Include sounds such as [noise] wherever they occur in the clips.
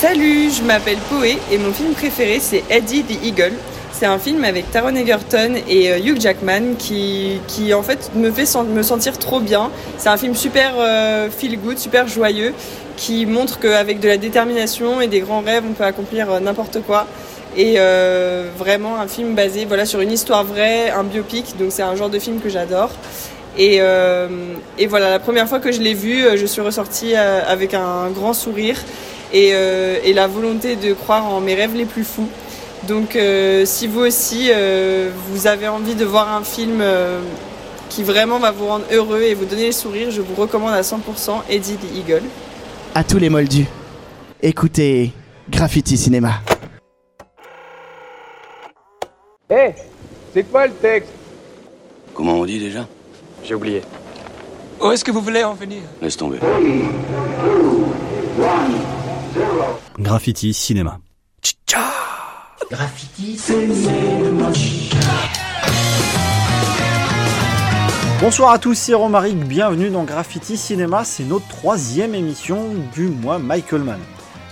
Salut, je m'appelle Poé et mon film préféré c'est Eddie the Eagle. C'est un film avec Taron Egerton et euh, Hugh Jackman qui, qui en fait me fait me sentir trop bien. C'est un film super euh, feel good, super joyeux qui montre qu'avec de la détermination et des grands rêves on peut accomplir euh, n'importe quoi. Et vraiment un film basé voilà, sur une histoire vraie, un biopic, donc c'est un genre de film que j'adore. Et, et, voilà, la première fois que je l'ai vu, je suis ressortie avec un grand sourire euh, et, la volonté de croire en mes rêves les plus fous. Donc euh, si vous aussi, euh, vous avez envie de voir un film qui vraiment va vous rendre heureux et vous donner le sourire, je vous recommande à 100% Eddie the Eagle. À tous les moldus, écoutez Graffiti Cinéma. Hé, c'est quoi le texte? Comment on dit déjà? J'ai oublié. Où est-ce que vous voulez en venir? Laisse tomber. Graffiti Cinéma. Graffiti Cinéma. Bonsoir à tous, c'est Romaric, bienvenue dans Graffiti Cinéma, c'est notre troisième émission du mois Michael Mann.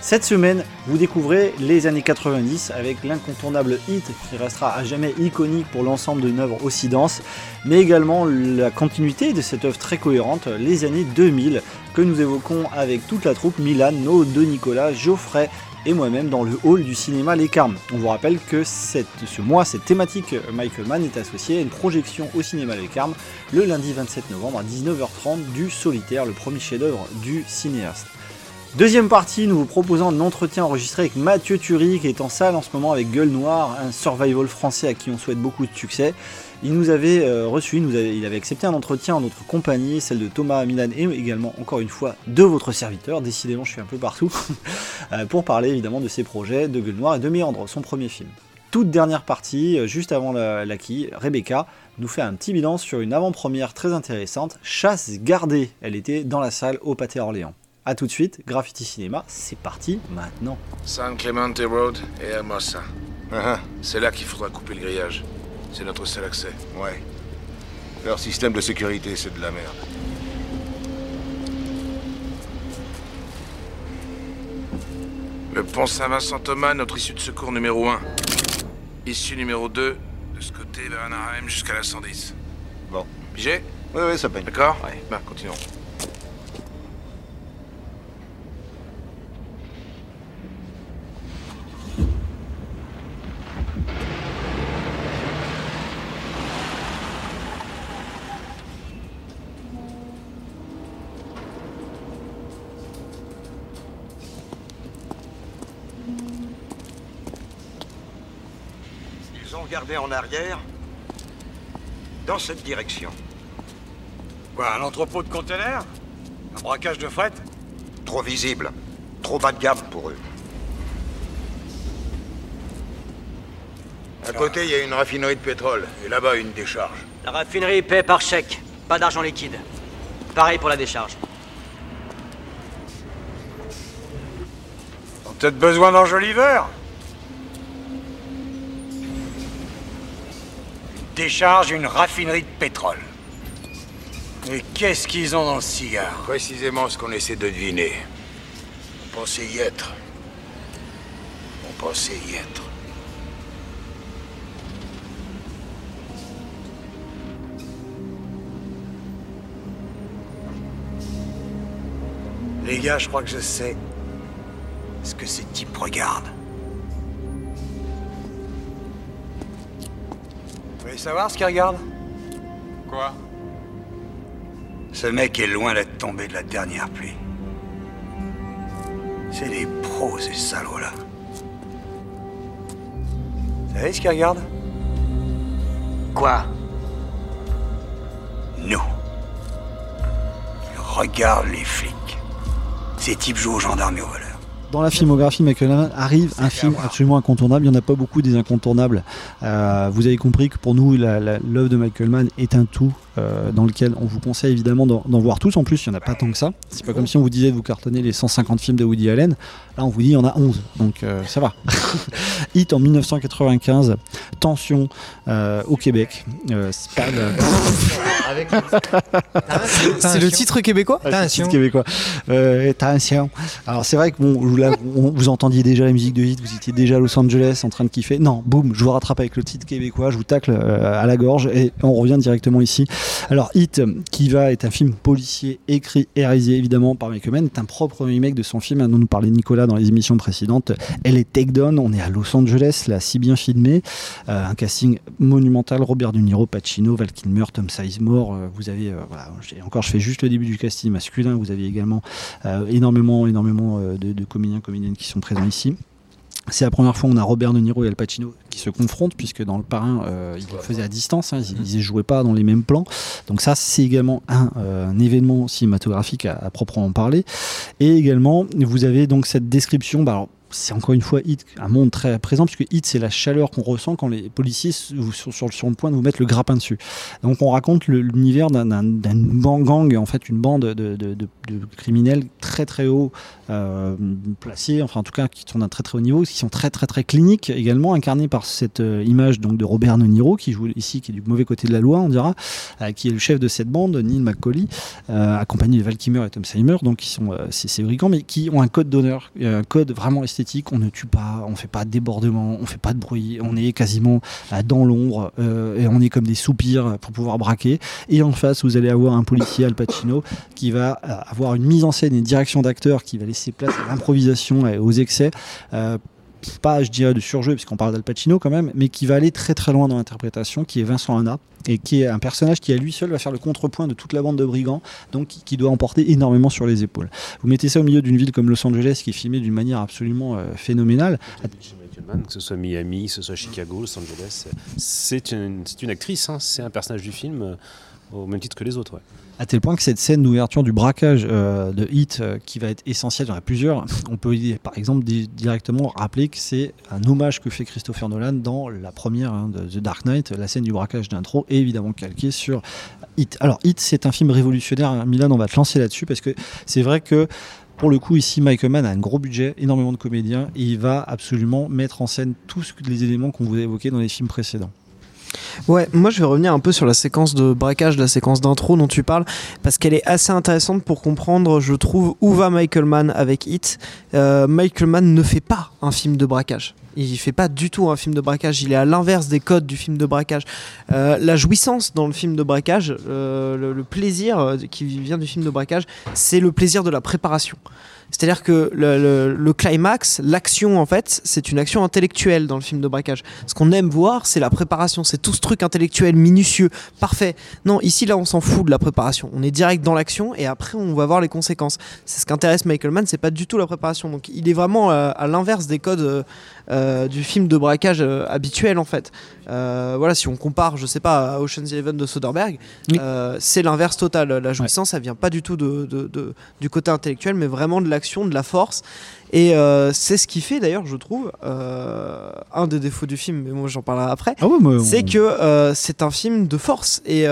Cette semaine, vous découvrez les années 90 avec l'incontournable hit qui restera à jamais iconique pour l'ensemble d'une œuvre aussi dense, mais également la continuité de cette œuvre très cohérente, les années 2000, que nous évoquons avec toute la troupe Milan, No de Nicolas, Geoffrey et moi-même dans le hall du cinéma Les Carmes. On vous rappelle que ce mois, cette thématique Michael Mann est associée à une projection au cinéma Les Carmes le lundi 27 novembre à 19h30 du Solitaire, le premier chef-d'œuvre du cinéaste. Deuxième partie, nous vous proposons un entretien enregistré avec Mathieu Turi qui est en salle en ce moment avec Gueule Noire, un survival français à qui on souhaite beaucoup de succès. Il nous avait euh, reçu, il, avait accepté un entretien en notre compagnie, celle de Thomas Milan et également, encore une fois, de votre serviteur. Décidément, je suis un peu partout. [laughs] Euh, pour parler évidemment de ses projets, de Gueule Noire et de Méandre, son premier film. Toute dernière partie, euh, juste avant la, la Rebecca nous fait un petit bilan sur une avant-première très intéressante, Chasse gardée. Elle était dans la salle au Pâté Orléans. A tout de suite, Graffiti Cinéma, c'est parti maintenant. San Clemente Road et Hermosa. Uh C'est là qu'il faudra couper le grillage. C'est notre seul accès. Ouais. Leur système de sécurité, c'est de la merde. Le pont Saint-Vincent-Thomas, notre issue de secours numéro 1. Issue numéro 2, de ce côté vers Anaheim jusqu'à la 110. Bon. Pigé? Oui, oui, ça paye. D'accord? Ouais. Ben, continuons. En arrière, dans cette direction. Quoi, un entrepôt de conteneurs Un braquage de fret? Trop visible. Trop bas de gamme pour eux. À côté, il y a une raffinerie de pétrole. Et là-bas, une décharge. La raffinerie paie par chèque. Pas d'argent liquide. Pareil pour la décharge. Ils ont peut-être besoin d'enjoliveurs? Décharge une raffinerie de pétrole. Et qu'est-ce qu'ils ont dans le cigare Précisément ce qu'on essaie de deviner. On pensait y être. On pensait y être. Les gars, je crois que je sais ce que ces types regardent. Savoir ce qu'il regarde Quoi Ce mec est loin d'être tombé de la dernière pluie. C'est des pros, ces salauds-là. Vous savez ce qu'il regarde Quoi Nous. Il regarde les flics. Ces types jouent aux gendarmes et aux voleurs. Dans la filmographie, Michael Mann arrive un film absolument incontournable. Il n'y en a pas beaucoup des incontournables. Euh, vous avez compris que pour nous, l'œuvre de Michael Mann est un tout. Euh, dans lequel on vous conseille évidemment d'en voir tous. En plus, il n'y en a pas tant que ça. C'est pas comme si on vous disait de vous cartonner les 150 films de Woody Allen. Là, on vous dit il y en a 11. Donc euh, ça va. [laughs] Hit en 1995. Tension euh, au Québec. Euh, c'est pas le- C'est le titre québécois le titre québécois. Euh, tension. Alors c'est vrai que bon, vous, là, vous- vous entendiez déjà la musique de Hit, vous étiez déjà à Los Angeles en train de kiffer. Non, boum, je vous rattrape avec le titre québécois, je vous tacle euh, à la gorge et on revient directement ici. Alors Hit, qui va être un film policier écrit et réalisé évidemment par Michael Mann, est un propre remake de son film hein, dont nous parlait Nicolas dans les émissions précédentes. Elle est Takedown, on est à Los Angeles, là, si bien filmé. Euh, un casting monumental, Robert De Niro, Pacino, Val Kilmer, Tom Sizemore. euh, vous avez, euh, voilà, encore je fais juste le début du casting masculin, vous avez également énormément, énormément de, de comédiens, comédiennes qui sont présents ici. C'est la première fois où on a Robert De Niro et Al Pacino qui se confrontent, puisque dans le parrain, euh, ils le faisaient à distance, hein, ils ne jouaient pas dans les mêmes plans. Donc ça, c'est également un, euh, un événement cinématographique à, à proprement parler. Et également, vous avez donc cette description, bah, alors, c'est encore une fois Hit, un monde très présent, puisque Hit, c'est la chaleur qu'on ressent quand les policiers sont sur, sur le point de vous mettre le grappin dessus. Donc on raconte l'univers d'un- gang, en fait, une bande de, criminels très très haut euh, placés, enfin en tout cas qui sont d'un très très haut niveau, qui sont très très très cliniques également, incarnés par cette euh, image donc de Robert De Niro qui joue ici, qui est du mauvais côté de la loi, on dira, euh, qui est le chef de cette bande, Neil McCauley, accompagné de Val Kilmer et Tom Seymour, donc qui sont ces, brigands, mais qui ont un code d'honneur, un code vraiment esthétique. On ne tue pas, on fait pas de débordement, on fait pas de bruit, on est quasiment euh, dans l'ombre euh, et on est comme des soupirs pour pouvoir braquer. Et en face, vous allez avoir un policier Al Pacino qui va euh, avoir une mise en scène et une direction d'acteur qui va laisser place à l'improvisation et aux excès. Pas, je dirais, de surjeu, puisqu'on parle d'Al Pacino quand même, mais qui va aller très très loin dans l'interprétation, qui est Vincent Hanna, et qui est un personnage qui à lui seul va faire le contrepoint de toute la bande de brigands, donc qui, doit emporter énormément sur les épaules. Vous mettez ça au milieu d'une ville comme Los Angeles, qui est filmée d'une manière absolument euh, phénoménale. Que ce soit Miami, que ce soit Chicago, Los Angeles, c'est une, actrice, hein, c'est un personnage du film euh, au même titre que les autres. À tel point que cette scène d'ouverture du braquage euh, de Hit, euh, qui va être essentielle, il plusieurs, on peut par exemple di- directement rappeler que c'est un hommage que fait Christopher Nolan dans la première hein, de The Dark Knight, la scène du braquage d'intro, est évidemment calquée sur Hit. Alors Hit, c'est un film révolutionnaire. Milan, on va te lancer là-dessus, parce que c'est vrai que pour le coup, ici, Michael Mann a un gros budget, énormément de comédiens, et il va absolument mettre en scène tous les éléments qu'on vous a évoqués dans les films précédents. Ouais, moi je vais revenir un peu sur la séquence de braquage, la séquence d'intro dont tu parles, parce qu'elle est assez intéressante pour comprendre, je trouve, où va Michael Mann avec Hit. Euh, Michael Mann ne fait pas un film de braquage. Il fait pas du tout un film de braquage. Il est à l'inverse des codes du film de braquage. Euh, la jouissance dans le film de braquage, euh, le, plaisir euh, qui vient du film de braquage, c'est le plaisir de la préparation. C'est-à-dire que le, climax, l'action en fait, c'est une action intellectuelle dans le film de braquage. Ce qu'on aime voir, c'est la préparation, c'est tout ce truc intellectuel minutieux, parfait. Non, ici là, on s'en fout de la préparation. On est direct dans l'action et après on va voir les conséquences. C'est ce qu'intéresse Michael Mann, c'est pas du tout la préparation. Donc il est vraiment à l'inverse des codes euh, du film de braquage euh, habituel en fait. Euh, voilà, si on compare, je sais pas, à Ocean's Eleven de Soderbergh, c'est l'inverse total. La jouissance, ça vient pas du tout de, de- de- du côté intellectuel, mais vraiment de l'action, de la force. Et c'est ce qui fait d'ailleurs, je trouve, un des défauts du film, mais moi j'en parlerai après, Ah ouais, on- c'est que c'est un film de force. Et,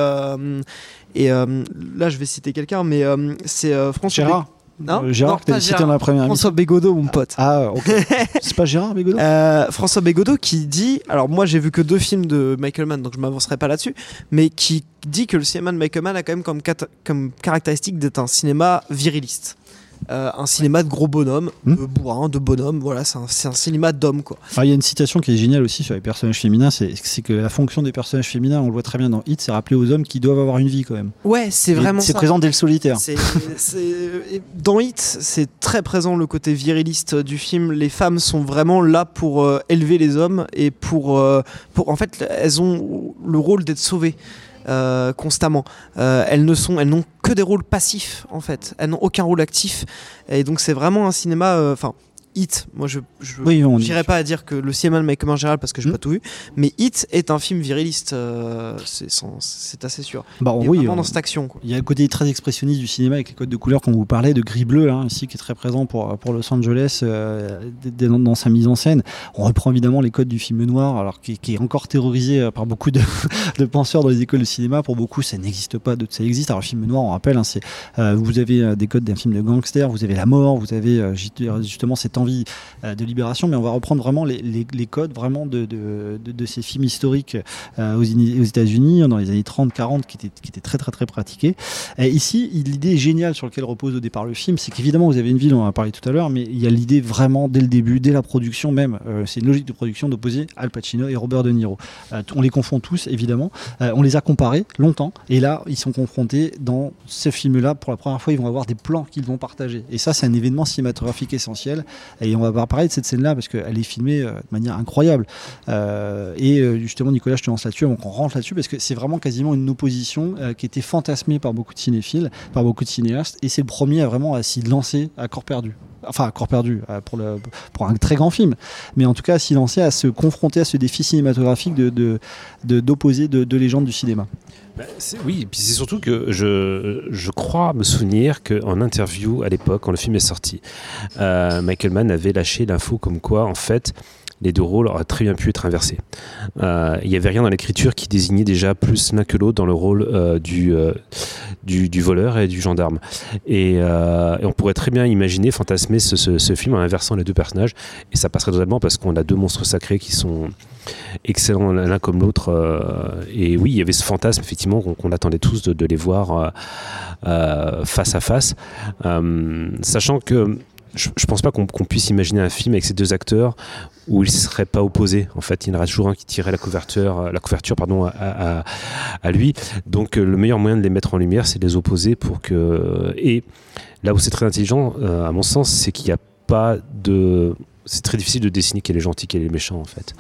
et là, je vais citer quelqu'un, mais c'est François Gérard. Hein Euh, Gérard, Non, cité dans la première François Bégodeau, mon pote. Ah, ok. [laughs] c'est pas Gérard Bégodeau? Euh, François Bégodeau qui dit, alors moi j'ai vu que deux films de Michael Mann, donc je m'avancerai pas là-dessus, mais qui dit que le cinéma de Michael Mann a quand même comme caractéristique d'être un cinéma viriliste. Euh, un cinéma de gros bonhommes, Hmm. de bourrin, de bonhommes, voilà, c'est un, cinéma d'hommes quoi. Alors, il y a une citation qui est géniale aussi sur les personnages féminins, c'est que la fonction des personnages féminins, on le voit très bien dans Hit, c'est rappeler aux hommes qu'ils doivent avoir une vie quand même. Ouais, c'est vraiment C'est présent dès le solitaire. Dans Hit, c'est très présent le côté viriliste du film. Les femmes sont vraiment là pour euh, élever les hommes et pour, euh, pour. En fait, elles ont le rôle d'être sauvées. Euh, constamment. Euh, elles ne sont, elles n'ont que des rôles passifs en fait. Elles n'ont aucun rôle actif. Et donc c'est vraiment un cinéma. euh, Enfin, Hit, moi je je Oui, pas à dire que le cinéma de Michael Mann en général parce que j'ai Hmm. pas tout vu, mais Hit est un film viriliste, euh, c'est assez sûr. Bah, Il est oui, vraiment on- dans cette action. Il y a le côté très expressionniste du cinéma avec les codes de couleur qu'on vous parlait, de gris bleu hein, ici qui est très présent pour, pour Los Angeles euh, dans, dans sa mise en scène. On reprend évidemment les codes du film noir, alors qui, qui est encore terrorisé euh, par beaucoup de, [laughs] de penseurs dans les écoles de cinéma. Pour beaucoup, ça n'existe pas, d'autres ça existe. Alors le film noir, on rappelle, hein, c'est euh, vous avez des codes d'un film de gangster, vous avez la mort, vous avez ju- justement cette envie euh, de libération, mais on va reprendre vraiment les, codes vraiment de, ces films historiques euh, aux, aux États-Unis dans les années 30-40 qui étaient, très très très pratiqués. Ici, l'idée géniale sur laquelle repose au départ le film, c'est qu'évidemment vous avez une ville, on en a parlé tout à l'heure, mais il y a l'idée vraiment dès le début, dès la production même, euh, c'est une logique de production d'opposer Al Pacino et Robert De Niro. On les confond tous évidemment, on les a comparés longtemps, et là ils sont confrontés dans ce film-là pour la première fois, ils vont avoir des plans qu'ils vont partager. Et ça, c'est un événement cinématographique essentiel. Et on va parler de cette scène-là parce qu'elle est filmée euh, de manière incroyable. Euh, et euh, justement, Nicolas, je te lance là-dessus, donc on rentre là-dessus parce que c'est vraiment quasiment une opposition qui était fantasmée par beaucoup de cinéphiles, par beaucoup de cinéastes. Et c'est le premier à vraiment s'y lancer à corps perdu. Enfin, corps perdu euh, pour, un très grand film, mais en tout cas à s'y lancer, à se confronter à ce défi cinématographique de, de, de- d'opposer deux légendes du cinéma. Bah, oui, et puis c'est surtout que je, je crois me souvenir qu'en interview à l'époque, quand le film est sorti, euh, Michael Mann avait lâché l'info comme quoi, en fait, les deux rôles auraient très bien pu être inversés. Euh, Il n'y avait rien dans l'écriture qui désignait déjà plus l'un que l'autre dans le rôle euh, du, euh, du, du voleur et du gendarme. Et, euh, on pourrait très bien imaginer, fantasmer ce, film en inversant les deux personnages, et ça passerait totalement parce qu'on a deux monstres sacrés qui sont excellents l'un comme l'autre. euh, et oui, il y avait ce fantasme effectivement qu'on attendait tous de, les voir euh, euh, face à face, Euh, sachant que je, je pense pas qu'on puisse imaginer un film avec ces deux acteurs où ils seraient pas opposés. En fait, il y en aurait toujours un qui tirait la couverture, euh, la couverture pardon, à lui. Donc, euh, le meilleur moyen de les mettre en lumière, c'est de les opposer pour que. Et là où c'est très intelligent, euh, à mon sens, c'est qu'il n'y a pas de. C'est très difficile de dessiner quel est gentil, quel est méchant en fait.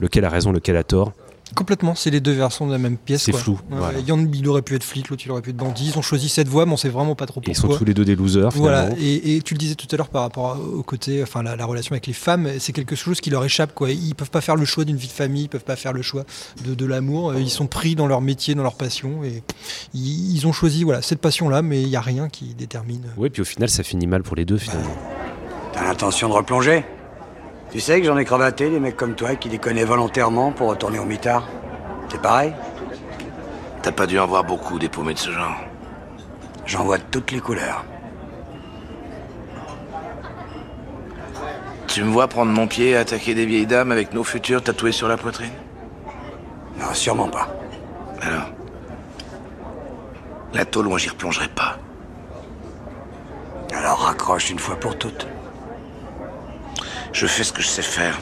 Lequel a raison, lequel a tort. Complètement, c'est les deux versions de la même pièce. C'est flou, Ouais, voilà. Yann, il aurait pu être flic, l'autre il aurait pu être bandit. Ils ont choisi cette voie, mais on sait vraiment pas trop Et pourquoi. ils sont tous les deux des losers. Voilà, finalement. et, et tu le disais tout à l'heure par rapport au côté, enfin la, la relation avec les femmes, c'est quelque chose qui leur échappe. Quoi. Ils peuvent pas faire le choix d'une vie de famille, ils peuvent pas faire le choix de, de l'amour. Euh, Ils sont pris dans leur métier, dans leur passion, et ils, ils ont choisi voilà cette passion-là, mais il y a rien qui détermine. Ouais, puis au final, ça finit mal pour les deux finalement. T'as l'intention de replonger? Tu sais que j'en ai cravaté des mecs comme toi qui déconnaient volontairement pour retourner au mitard. C'est pareil T'as pas dû en voir beaucoup des paumés de ce genre. J'en vois de toutes les couleurs. Tu me vois prendre mon pied et attaquer des vieilles dames avec nos futurs tatoués sur la poitrine? Non, sûrement pas. Alors La tôle, moi j'y replongerai pas. Alors raccroche une fois pour toutes. Je fais ce que je sais faire.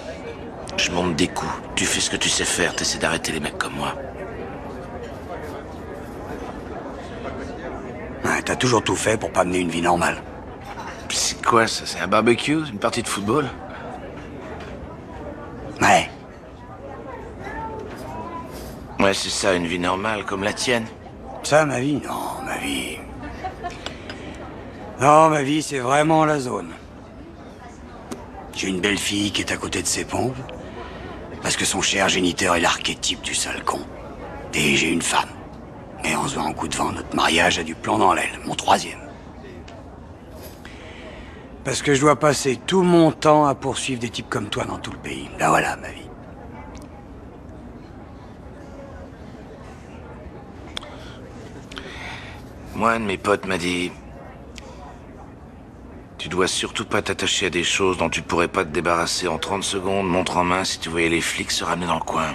Je monte des coups. Tu fais ce que tu sais faire. T'essaies d'arrêter les mecs comme moi. Ouais, T'as toujours tout fait pour pas mener une vie normale. C'est quoi ça? C'est un barbecue? Une partie de football? Ouais. Ouais, c'est ça, une vie normale, comme la tienne. Ça, ma vie? Non, ma vie. Non, ma vie, c'est vraiment la zone. J'ai une belle fille qui est à côté de ses pompes. Parce que son cher géniteur est l'archétype du sale con. Et j'ai une femme. Mais en se en coup de vent, notre mariage a du plomb dans l'aile. Mon troisième. Parce que je dois passer tout mon temps à poursuivre des types comme toi dans tout le pays. Là voilà ma vie. Moi, un de mes potes m'a dit. Tu dois surtout pas t'attacher à des choses dont tu pourrais pas te débarrasser en 30 secondes, montre en main, si tu voyais les flics se ramener dans le coin.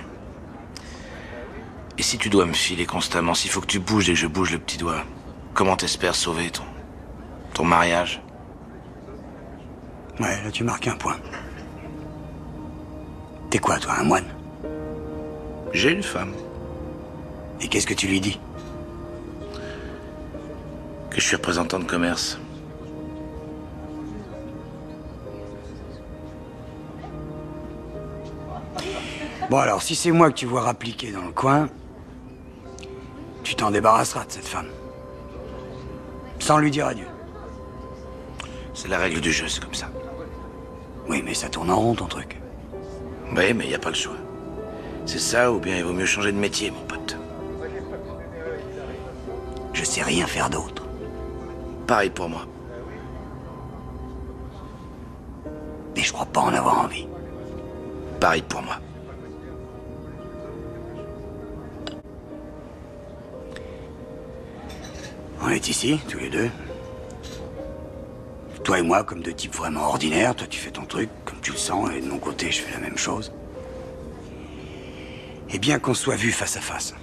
Et si tu dois me filer constamment, s'il faut que tu bouges et que je bouge le petit doigt, comment t'espères sauver ton. ton mariage? Ouais, là tu marques un point. T'es quoi, toi, un moine? J'ai une femme. Et qu'est-ce que tu lui dis? Que je suis représentant de commerce. Bon alors, si c'est moi que tu vois rappliquer dans le coin, tu t'en débarrasseras de cette femme. Sans lui dire adieu. C'est la règle du jeu, c'est comme ça. Oui, mais ça tourne en rond ton truc. Oui, mais y a pas le choix. C'est ça ou bien il vaut mieux changer de métier, mon pote. Je sais rien faire d'autre. Pareil pour moi. Et je crois pas en avoir envie. Pareil pour moi. On est ici, tous les deux. Toi et moi, comme deux types vraiment ordinaires, toi tu fais ton truc comme tu le sens, et de mon côté, je fais la même chose. Et bien qu'on soit vus face à face.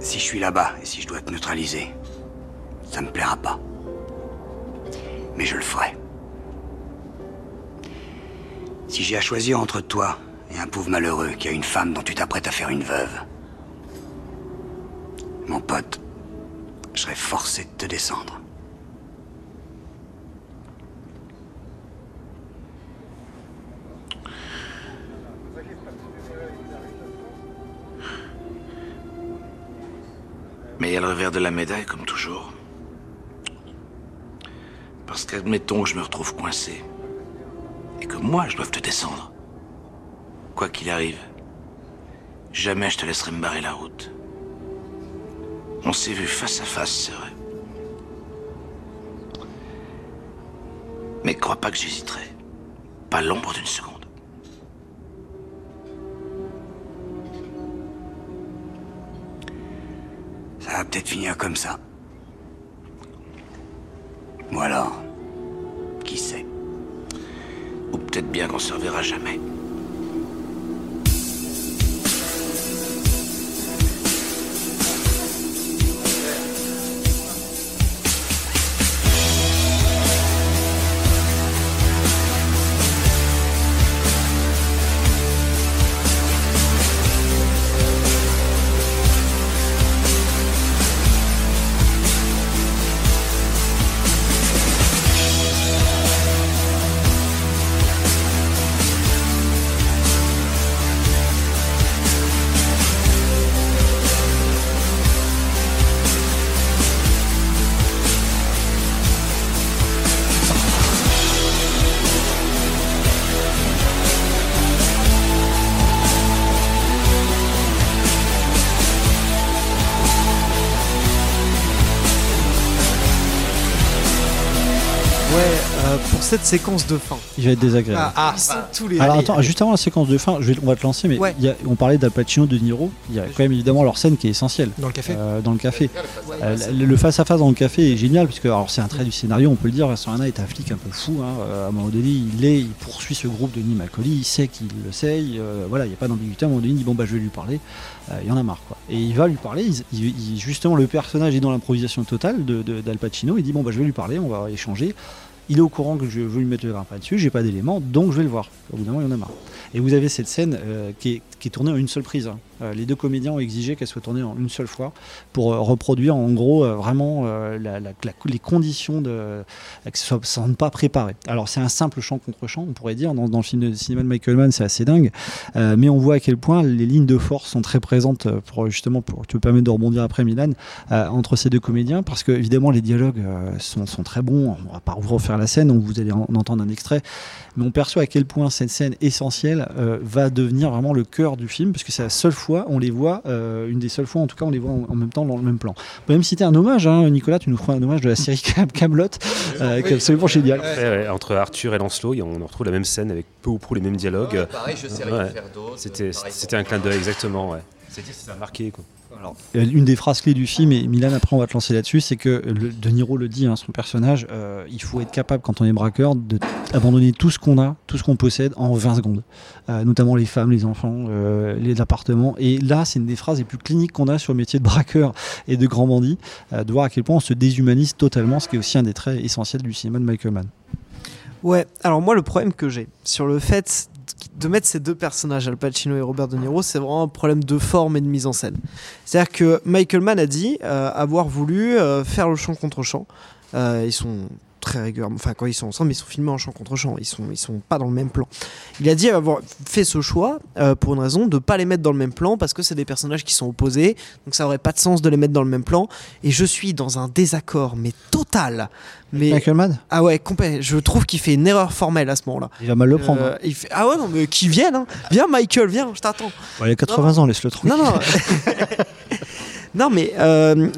Si je suis là-bas et si je dois te neutraliser, ça me plaira pas. Mais je le ferai. Si j'ai à choisir entre toi et un pauvre malheureux qui a une femme dont tu t'apprêtes à faire une veuve, mon pote, je serais forcé de te descendre. Mais il y a le revers de la médaille, comme toujours. Parce qu'admettons que je me retrouve coincé. Et que moi, je doive te descendre. Quoi qu'il arrive, jamais je te laisserai me barrer la route. On s'est vu face à face, c'est vrai. Mais crois pas que j'hésiterai. Pas l'ombre d'une seconde. Ça va peut-être finir comme ça. Ou alors, qui sait Ou peut-être bien qu'on se reverra jamais. Cette séquence de fin. Il va être désagréable. Ah, ils sont tous les. Alors allez, attends, allez. juste avant la séquence de fin, je vais- on va te lancer, mais Ouais. il y a- on parlait d'Al Pacino, de Niro, il y a quand même évidemment leur scène qui est essentielle. Dans le café. Euh, dans le café. Euh, le- le face-à-face dans le café est génial, puisque alors c'est un trait du scénario, on peut le dire, Sorana est un flic un peu fou, hein, euh, à un moment donné il est, il poursuit ce groupe de Nîmes il sait qu'il le sait, il, euh, voilà, il n'y a pas d'ambiguïté, à un moment donné il dit bon bah je vais lui parler, Euh, il y en a marre quoi. Et il va lui parler, il- il- il- justement le personnage est dans l'improvisation totale de, de- d'Al Pacino, il dit bon bah je vais lui parler, on va échanger. Il est au courant que je veux lui mettre le grappin dessus, j'ai pas d'éléments, donc je vais le voir. Au bout d'un moment, il y en a marre. Et vous avez cette scène euh, qui, est, tournée en une seule prise. hein. Euh, les deux comédiens ont exigé qu'elle soit tournée en une seule fois pour euh, reproduire en gros euh, vraiment les conditions de que ça ne pas préparé. Alors c'est un simple chant contre chant, on pourrait dire. Dans, le film de cinéma de Michael Mann, c'est assez dingue. Mais on voit à quel point les lignes de force sont très présentes pour justement pour te permettre de rebondir après Milan entre ces deux comédiens parce que évidemment les dialogues sont, très bons. On va pas vous refaire la scène, donc vous allez en, en entendre un extrait. Mais on perçoit à quel point cette scène essentielle va devenir vraiment le cœur du film, parce que c'est la seule fois on les voit, euh, une des seules fois en tout cas, on les voit en, en même temps dans le même plan. On peut même citer un hommage, hein, Nicolas, tu nous feras un hommage de la série [laughs] Cam- Camelot, euh, qui est absolument génial. Ouais, ouais, entre Arthur et Lancelot, on retrouve la même scène avec peu ou prou les mêmes dialogues. Ouais, pareil, je sais rien faire d'autre, C'était, un clin d'œil, exactement. Ouais. C'est-à-dire que ça a marqué. Quoi. Euh, Une des phrases clés du film, et Milan après on va te lancer là-dessus, c'est que le, De Niro le dit, hein, son personnage, euh, il faut être capable quand on est braqueur d'abandonner tout ce qu'on a, tout ce qu'on possède en 20 secondes, Euh, notamment les femmes, les enfants, euh, les appartements. Et là, c'est une des phrases les plus cliniques qu'on a sur le métier de braqueur et de grand bandit, euh, de voir à quel point on se déshumanise totalement, ce qui est aussi un des traits essentiels du cinéma de Michael Mann. Ouais, alors moi le problème que j'ai sur le fait de mettre ces deux personnages, Al Pacino et Robert De Niro, c'est vraiment un problème de forme et de mise en scène. C'est-à-dire que Michael Mann a dit euh, avoir voulu euh, faire le champ contre champ. Euh, ils sont très régulièrement. Enfin, quand ils sont ensemble, ils sont filmés en champ contre champ. Ils sont, ils sont pas dans le même plan. Il a dit avoir fait ce choix euh, pour une raison de pas les mettre dans le même plan parce que c'est des personnages qui sont opposés. Donc ça aurait pas de sens de les mettre dans le même plan. Et je suis dans un désaccord, mais total. Mais Michael Mann? Ah ouais, complet. Je trouve qu'il fait une erreur formelle à ce moment-là. Il va mal le prendre. Euh, il fait- Ah ouais, non, mais qui vienne. Hein. Viens, Michael, viens, je t'attends. Ouais, il a 80 ans, laisse-le tranquille. Non, non. [laughs] [laughs] non, mais euh,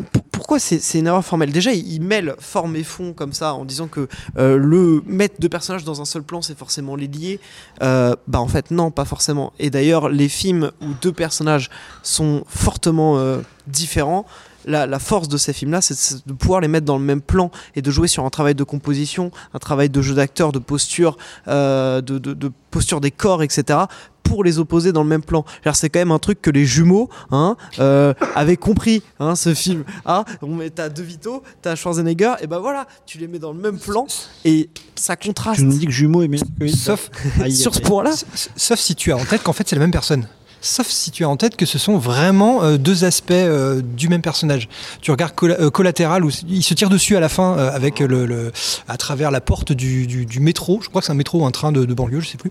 pourquoi c'est une erreur formelle? Déjà, il, il mêle forme et fond comme ça en disant que euh, le mettre deux personnages dans un seul plan, c'est forcément les lier. Euh, bah en fait, non, pas forcément. Et d'ailleurs, les films où deux personnages sont fortement euh, différents. La, la force de ces films-là, c'est c'est de pouvoir les mettre dans le même plan et de jouer sur un travail de composition, un travail de jeu d'acteur, de posture, euh, de, de- de posture des corps, etc pour les opposer dans le même plan. C'est quand même un truc que les jumeaux hein, euh, avaient compris, hein, ce film. Ah, on met- t'as De Vito, t'as Schwarzenegger, et ben voilà, tu les mets dans le même plan et ça contraste. Tu nous dis que jumeau est meilleur que Hit. Sauf sur ce point-là. Sauf si tu as en tête qu'en fait c'est la même personne. Sauf si tu as en tête que ce sont vraiment euh, deux aspects euh, du même personnage. Tu regardes euh, Collatéral où il se tire dessus à la fin avec le, à travers la porte du métro. Je crois que c'est un métro ou un train de, de banlieue, je sais plus.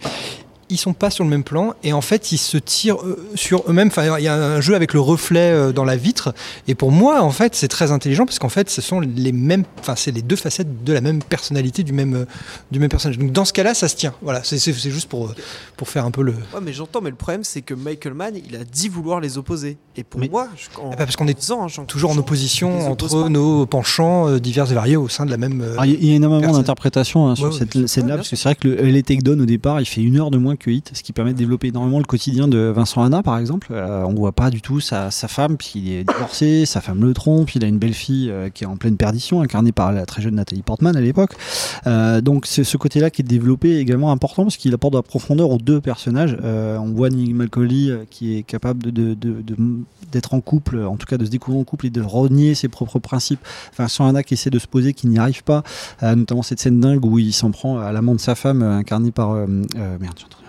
Ils sont pas sur le même plan et en fait ils se tirent euh, sur eux-mêmes. Enfin, il y a un jeu avec le reflet euh, dans la vitre et pour moi en fait c'est très intelligent parce qu'en fait ce sont les mêmes, enfin c'est les deux facettes de la même personnalité du même euh, du même personnage. Donc dans ce cas-là ça se tient. Voilà, c'est juste pour pour faire un peu le. Ouais, mais j'entends, mais le problème, c'est que Michael Mann, il a dit vouloir les opposer. Et pour Mais- moi, je, en Ah bah parce qu'on est champ toujours en opposition les entre pas. nos penchants divers et variés au sein de la même. Alors, Il y a- énormément d'interprétations hein, sur Ouais, cette scène-là, Ouais, parce que c'est vrai que le LA Takedown au départ, il fait une heure de moins ce qui permet de développer énormément le quotidien de Vincent Hanna, par exemple. Euh, on voit pas du tout sa, femme, puisqu'il est divorcé, sa femme le trompe, il a une belle fille euh, qui est en pleine perdition, incarnée par la très jeune Nathalie Portman à l'époque. Euh, donc c'est ce côté-là qui est développé également important, parce qu'il apporte de la profondeur aux deux personnages. Euh, on voit Nick Macaulay qui est capable de- d'être en couple, en tout cas de se découvrir en couple et de renier ses propres principes. Vincent Hanna qui essaie de se poser, qui n'y arrive pas, notamment cette scène dingue où il s'en prend à l'amant de sa femme, euh, incarné par. merde, j'ai entendu.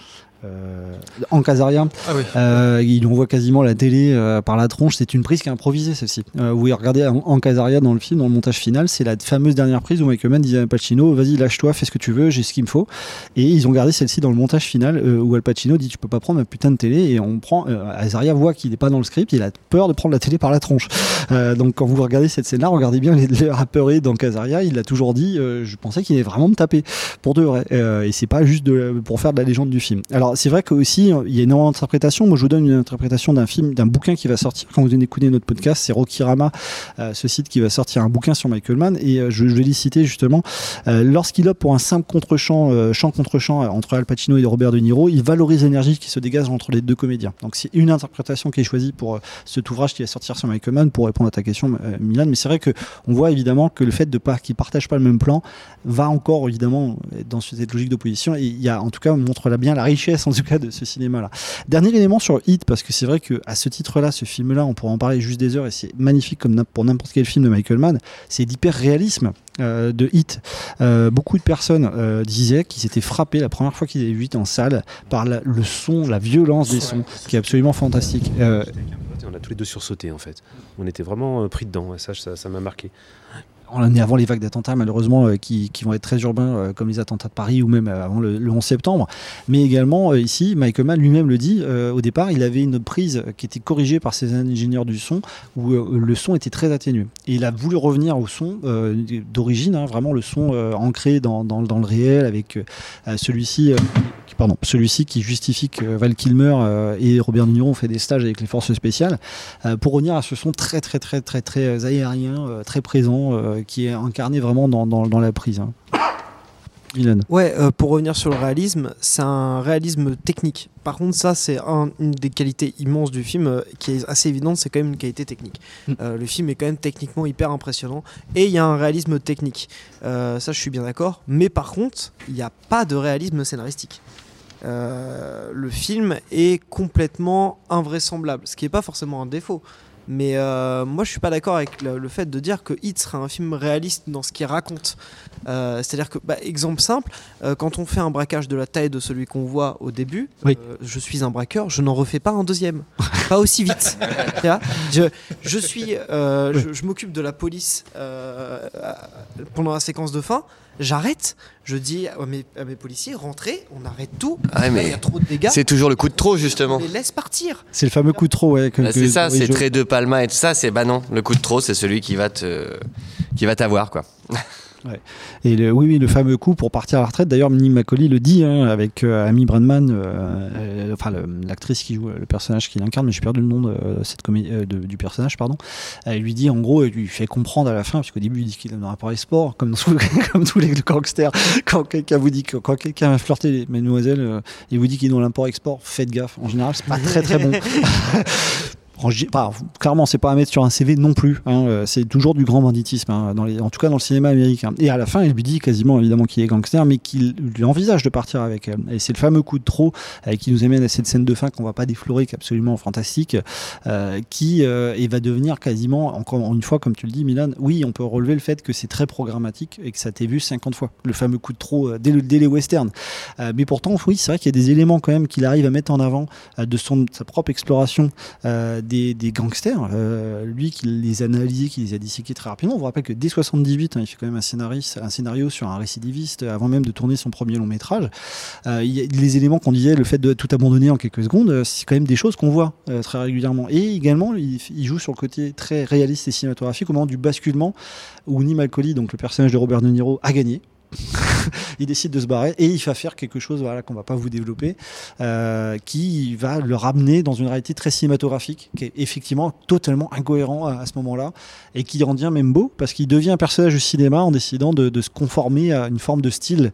Euh, en Casaria, Ah oui. Euh, il envoie quasiment la télé euh, par la tronche. C'est une prise qui est improvisée, celle-ci. Euh, vous regardez en, en Casaria dans le film, dans le montage final, c'est la fameuse dernière prise où Michael Mann disait à Al Pacino Vas-y, lâche-toi, fais ce que tu veux, j'ai ce qu'il me faut. Et ils ont gardé celle-ci dans le montage final où Al Pacino dit Tu peux pas prendre ma putain de télé. Et on prend. Azaria voit qu'il n'est pas dans le script, il a peur de prendre la télé par la tronche. Donc quand vous regardez cette scène-là, regardez bien les, les apeurés dans Casaria, il a toujours dit Je pensais qu'il allait vraiment me taper pour de vrai. Et c'est pas juste de, pour faire de la légende du film. Alors c'est vrai que aussi il y a énormément d'interprétations. Moi je vous donne une interprétation d'un film, d'un bouquin qui va sortir quand vous d'écouter notre podcast. C'est Rokirama, euh, ce site qui va sortir un bouquin sur Michael Mann. Et euh, je, vais les citer justement. Euh, Lorsqu'il opte pour un simple contre-champ, euh, chant contre chant entre Al Pacino et Robert De Niro, il valorise l'énergie qui se dégage entre les deux comédiens. Donc c'est une interprétation qui est choisie pour cet ouvrage qui va sortir sur Michael Mann pour répondre à ta question, Milan. Mais c'est vrai que on voit évidemment que le fait de pas qu'ils partagent pas le même plan va encore évidemment dans cette logique d'opposition. Et il y a en tout cas on montre là bien la richesse en tout cas de ce cinéma-là. Dernier élément sur Hit parce que c'est vrai que à ce titre-là, ce film-là, on pourrait en parler juste des heures et c'est magnifique comme pour n'importe quel film de Michael Mann. C'est d'hyper réalisme euh, de Hit. Euh, beaucoup de personnes euh, disaient qu'ils étaient frappés la première fois qu'ils avaient vu Hit en salle par la- le son, la violence des sons, qui est absolument fantastique. On a tous les deux sursauté en fait. On était vraiment pris dedans. ça m'a marqué. On est avant les vagues d'attentats malheureusement euh, qui, vont être très urbains euh, comme les attentats de Paris ou même euh, avant le, le 11 septembre. Mais également ici Michael Mann lui-même le dit au départ il avait une prise qui était corrigée par ses ingénieurs du son où le son était très atténué. Et il a voulu revenir au son d'origine hein, vraiment le son ancré dans, le réel avec celui-ci pardon celui-ci qui justifie que Val Kilmer et Robert Niro ont fait des stages avec les forces spéciales pour revenir à ce son très très très très très aérien très présent qui est incarné vraiment dans, dans- dans la prise hein. Ouais, euh, pour revenir sur le réalisme, c'est un réalisme technique. Par contre, ça, c'est un- une des qualités immenses du film euh, qui est assez évidente, c'est quand même une qualité technique. Euh, le film est quand même techniquement hyper impressionnant et il y a un réalisme technique. Euh, ça, je suis bien d'accord. Mais par contre, il n'y a pas de réalisme scénaristique. Euh, le film est complètement invraisemblable, ce qui n'est pas forcément un défaut. Mais euh, moi, je suis pas d'accord avec le, le fait de dire que Hit sera un film réaliste dans ce qu'il raconte. Euh, C'est-à-dire que, bah, exemple simple, euh, quand on fait un braquage de la taille de celui qu'on voit au début, Oui. je suis un braqueur, je n'en refais pas un deuxième. [laughs] pas aussi vite. Je, je suis, je, je m'occupe de la police pendant la séquence de fin. J'arrête, je dis à mes, à mes policiers, rentrez, on arrête tout. Là, il y a trop de dégâts. C'est toujours le coup de trop, justement. Laisse partir. C'est le fameux coup de trop, ouais. que- Bah, que- c'est ça, c'est je- très de Palma et tout ça. C'est bah non, le coup de trop, c'est celui qui va te, qui va t'avoir quoi. [laughs] Et oui, le fameux coup pour partir à la retraite. D'ailleurs, Minnie Macaulay le dit hein, avec euh, Amy Brandman, euh, euh, enfin l'actrice qui joue le personnage qu'il incarne, mais j'ai perdu le nom de, cette du personnage, pardon. Elle lui dit en gros, elle lui fait comprendre à la fin, parce qu'au début il dit qu'il n'aura pas les sports, comme, tous- [laughs] comme tous les gangsters. Quand quelqu'un vous dit quand quelqu'un les mesdemoiselles, euh, il vous dit qu'il est dans l'import-export, faites gaffe. En général, c'est pas très très bon. [laughs] Clairement, c'est pas à mettre sur un CV non plus. hein, euh, c'est toujours du grand banditisme, hein, en tout cas dans le cinéma américain. Et à la fin, il lui dit quasiment évidemment qu'il est gangster, mais qu'il lui envisage de partir avec elle. Et c'est le fameux coup de trop euh, qui nous amène à cette scène de fin qu'on va pas déflorer, qui est absolument fantastique, euh, qui et va devenir quasiment, encore une fois, comme tu le dis, Milan, oui, on peut relever le fait que c'est très programmatique et que ça t'est vu 50 fois. Le fameux coup de trop dès, le- dès les westerns. Mais pourtant, oui, c'est vrai qu'il y a des éléments quand même qu'il arrive à mettre en avant de son, de sa propre exploration des, gangsters. Euh, lui qui les a analysés, qui les a disséqués très rapidement. On vous rappelle que dès 78, hein, il fait quand même un, scénario sur un récidiviste avant même de tourner son premier long métrage. Euh, les éléments qu'on disait, le fait de tout abandonner en quelques secondes, euh, c'est quand même des choses qu'on voit euh, très régulièrement. Et également, il, joue sur le côté très réaliste et cinématographique au moment du basculement où Nima Alcoli, donc le personnage de Robert De Niro, a gagné. [laughs] il décide de se barrer et il va faire quelque chose voilà, qu'on va pas vous développer, euh, qui va le ramener dans une réalité très cinématographique, qui est effectivement totalement incohérent à, ce moment-là, et qui en devient même beau, parce qu'il devient un personnage du cinéma en décidant de, se conformer à une forme de style,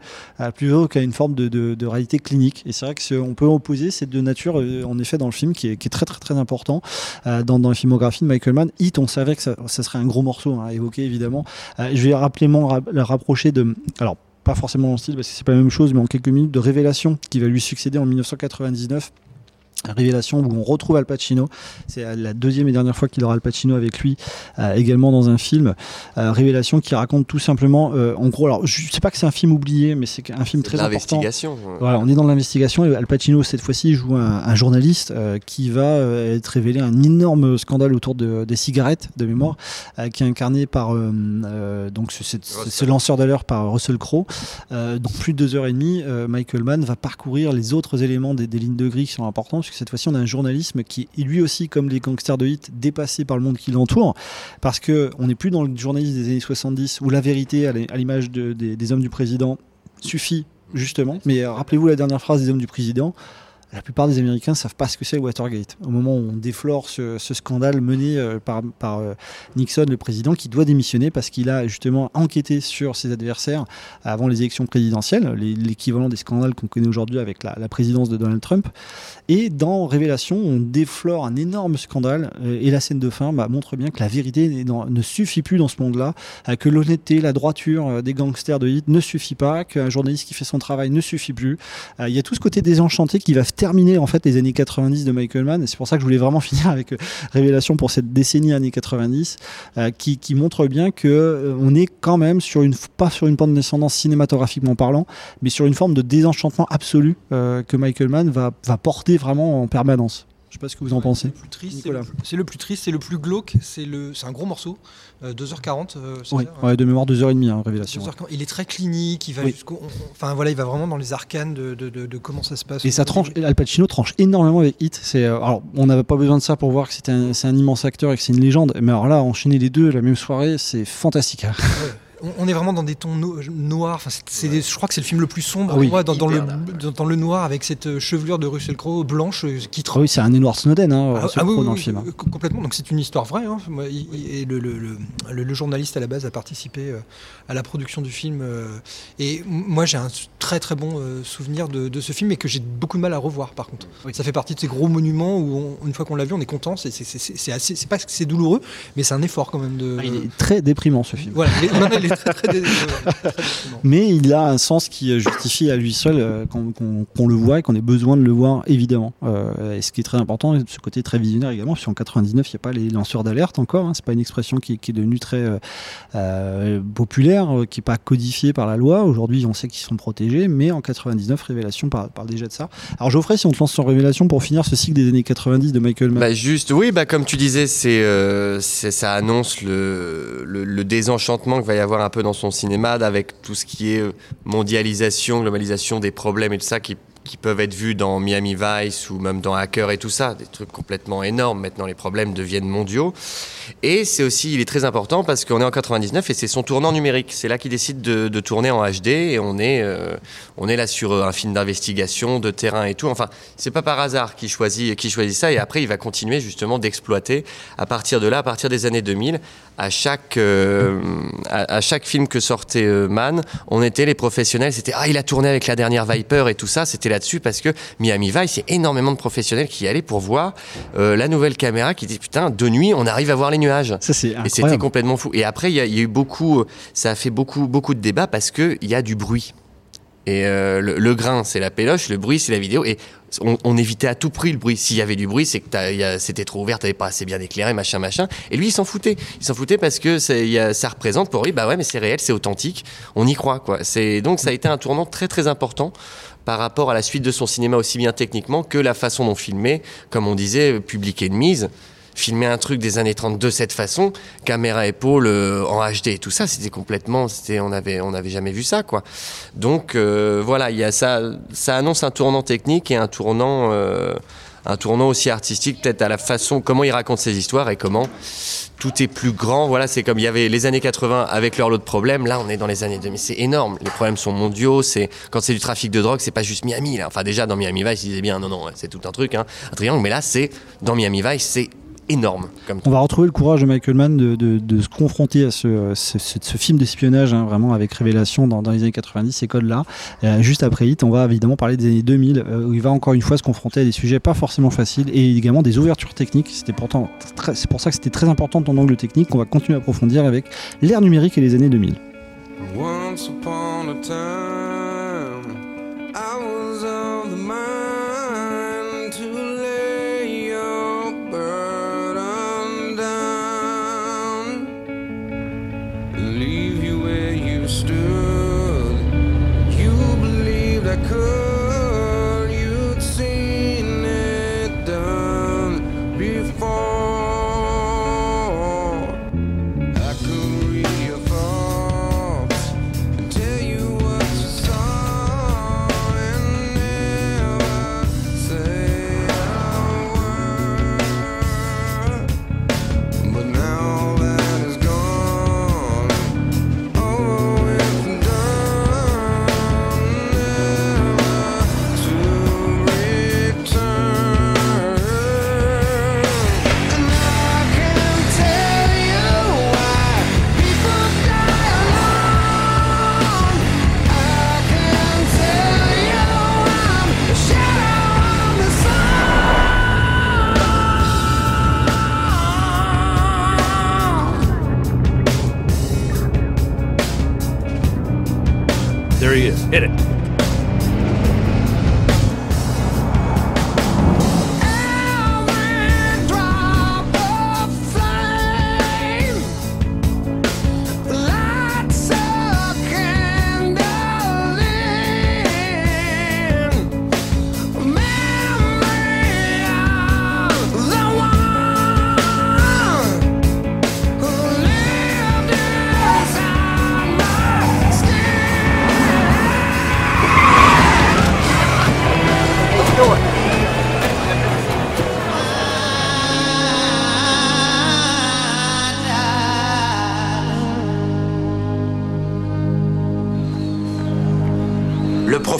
plutôt qu'à une forme de, réalité clinique. Et c'est vrai qu'on peut opposer ces deux natures, euh, en effet, dans le film, qui est, très très très important euh, dans, la filmographie de Michael Mann. Hit, on savait que ça, serait un gros morceau hein, à évoquer, évidemment. Je vais rapidement ra- le rapprocher de... pas forcément dans le style parce que c'est pas la même chose, mais en quelques minutes de Révélation qui va lui succéder en 1999. Révélation où on retrouve Al Pacino. C'est la deuxième et dernière fois qu'il aura Al Pacino avec lui, euh, également dans un film. Euh, Révélation qui raconte tout simplement, euh, en gros, alors je sais pas que c'est un film oublié, mais c'est un film très important. Voilà, on est dans l'investigation et Al Pacino cette fois-ci joue un, un journaliste euh, qui va être révélé un énorme scandale autour de, des cigarettes de mémoire, qui est incarné par donc ce, ce- ce- ce lanceur d'alerte par Russell Crowe. Donc plus de deux heures et demie, Michael Mann va parcourir les autres éléments des, des lignes de gris qui sont importants, puisque cette fois-ci on a un journalisme qui est lui aussi, comme les gangsters de hit, dépassé par le monde qui l'entoure, parce que on n'est plus dans le journalisme des années 70 où la vérité, à l'image de- des, hommes du président, suffit justement. Mais euh, rappelez-vous la dernière phrase des hommes du président. La plupart des Américains ne savent pas ce que c'est Watergate. Au moment où on déflore ce, scandale mené euh, par, euh, Nixon, le président, qui doit démissionner parce qu'il a justement enquêté sur ses adversaires avant les élections présidentielles, les- l'équivalent des scandales qu'on connaît aujourd'hui avec la présidence de Donald Trump. Et dans Révélation, on déflore un énorme scandale euh, et la scène de fin bah, montre bien que la vérité ne suffit plus dans ce monde-là, euh, que l'honnêteté, la droiture euh, des gangsters de hit ne suffit pas, qu'un journaliste qui fait son travail ne suffit plus. Il y a tout ce côté désenchanté qui va terminer en fait les années 90 de Michael Mann. Et c'est pour ça que je voulais vraiment [laughs] finir avec Révélation pour cette décennie années 90, euh, qui, qui montre bien que on est quand même sur une pas sur une pente descendante cinématographiquement parlant, mais sur une forme de désenchantement absolu que Michael Mann va, va porter vraiment en permanence. Je sais pas ce que vous en pensez. c'est le, c'est le plus triste, c'est le plus glauque, c'est le, c'est un gros morceau, euh, 2h40. euh, c'est Oui, ça, ouais. de mémoire 2h30, hein, Révélation. 2h40. Il est très clinique, il va Oui. jusqu'au, enfin voilà, il va vraiment dans les arcanes de, de- de- de comment ça se passe. Et ça tranche, Al Pacino tranche énormément avec Hit. C'est, euh, alors, on n'avait pas besoin de ça pour voir que c'était un, c'est un immense acteur et que c'est une légende. Mais alors là, enchaîner les deux la même soirée, c'est fantastique. hein. [laughs] on est vraiment dans des tons no- noirs. Enfin, c'est, je crois que c'est le film le plus sombre Ah oui. moi, dans, dans le, Hyper dans, dans le noir avec cette euh, chevelure de Russell Crowe blanche euh, qui Ah oui, c'est un Edward Snowden, hein, Ah, ah oui, Crowe oui, dans le film. hein. euh, co- complètement. Donc c'est une histoire vraie. hein. Et le, journaliste à la base a participé à la production du film. et moi j'ai un très très bon souvenir de, de ce film et que j'ai beaucoup de mal à revoir par contre. Ça fait partie de ces gros monuments où on- une fois qu'on l'a vu on est content. C'est c'est- assez- c'est pas que c'est douloureux, mais c'est un effort quand même de. Ah, Il est très déprimant ce film. Voilà, [laughs] il il est très, très dé- Mais il a un sens qui justifie à lui seul euh, qu'on qu'on le voit et qu'on ait besoin de le voir, évidemment. Euh, et ce qui est très important, ce côté très visionnaire également, puisqu'en 99, il n'y a pas les lanceurs d'alerte encore. Hein, c'est pas une expression qui, qui est devenue très euh, euh, populaire, euh, qui n'est pas codifiée par la loi. Aujourd'hui, on sait qu'ils sont protégés, mais en 99, Révélation parle, parle déjà de ça. Alors Geoffrey, si on te lance sur Révélation pour finir ce cycle des années 90 de Michael Mann. Bah juste, oui, bah comme tu disais, c'est, euh, ça annonce le, le, le désenchantement qu'il va y avoir un peu dans son cinéma, avec tout ce qui est euh, mondialisation, globalisation des problèmes et tout ça qui, qui peuvent être vus dans Miami Vice ou même dans Hacker et tout ça, des trucs complètement énormes. Maintenant, les problèmes deviennent mondiaux. Et c'est aussi, il est très important parce qu'on est en 99 et c'est son tournant numérique. C'est là qu'il décide de, tourner en HD et on est, euh, on est là sur euh, un film d'investigation, de terrain et tout. Enfin, c'est pas par hasard qu'il choisit, qu'il choisit ça et après il va continuer justement d'exploiter à partir de là, à partir des années 2000, à chaque, euh, à, chaque film que sortait Mann, on était les professionnels. C'était ah il a tourné avec la dernière Viper et tout ça. C'était là-dessus parce que Miami Vice, il y a énormément de professionnels qui y allaient pour voir euh, la nouvelle caméra qui dit putain de nuit on arrive à voir les nuages. Ça c'est Et c'était complètement fou. Et après, il y, a- il y a eu beaucoup, ça a fait beaucoup, beaucoup de débats parce qu'il y a du bruit. Et euh, le, le grain, c'est la péloche, le bruit, c'est la vidéo. Et on, on évitait à tout prix le bruit. S'il y avait du bruit, c'est que c'était trop ouvert, t'avais pas assez bien éclairé, machin, machin. Et lui, il s'en foutait. Il s'en foutait parce que ça, il y a- ça représente pour lui, bah ouais, mais c'est réel, c'est authentique, on y croit, quoi. C'est donc ça a été un tournant très, très important par rapport à la suite de son cinéma aussi bien techniquement que la façon dont filmer, comme on disait, public et de mise. Filmer un truc des années 30 de cette façon, caméra épaule euh, en HD et tout ça, c'était complètement, c'était, on avait, on n'avait jamais vu ça, quoi. Donc euh, voilà, il y a ça, ça annonce un tournant technique et un tournant, euh, un tournant aussi artistique, peut-être à la façon comment il raconte ses histoires et comment tout est plus grand. Voilà, c'est comme il y avait les années 80 avec leur lot de problèmes. Là, on est dans les années 2000. C'est énorme. Les problèmes sont mondiaux. C'est quand c'est du trafic de drogue, c'est pas juste Miami. Là. Enfin, déjà dans Miami Vice, ils disaient bien non, non, c'est tout un truc, hein, un triangle. Mais là, c'est dans Miami Vice, c'est énorme. Comme On va retrouver le courage de Michael Mann de, de- de se confronter à ce, ce- ce- ce film d'espionnage, hein, vraiment avec révélation dans, dans les années 90, ces codes-là. Euh, juste après Hit, on va évidemment parler des années 2000, euh, où il va encore une fois se confronter à des sujets pas forcément faciles et également des ouvertures techniques. C'était pourtant très- c'est pour ça que c'était très important ton angle technique qu'on va continuer à approfondir avec l'ère numérique et les années 2000. Once upon a time,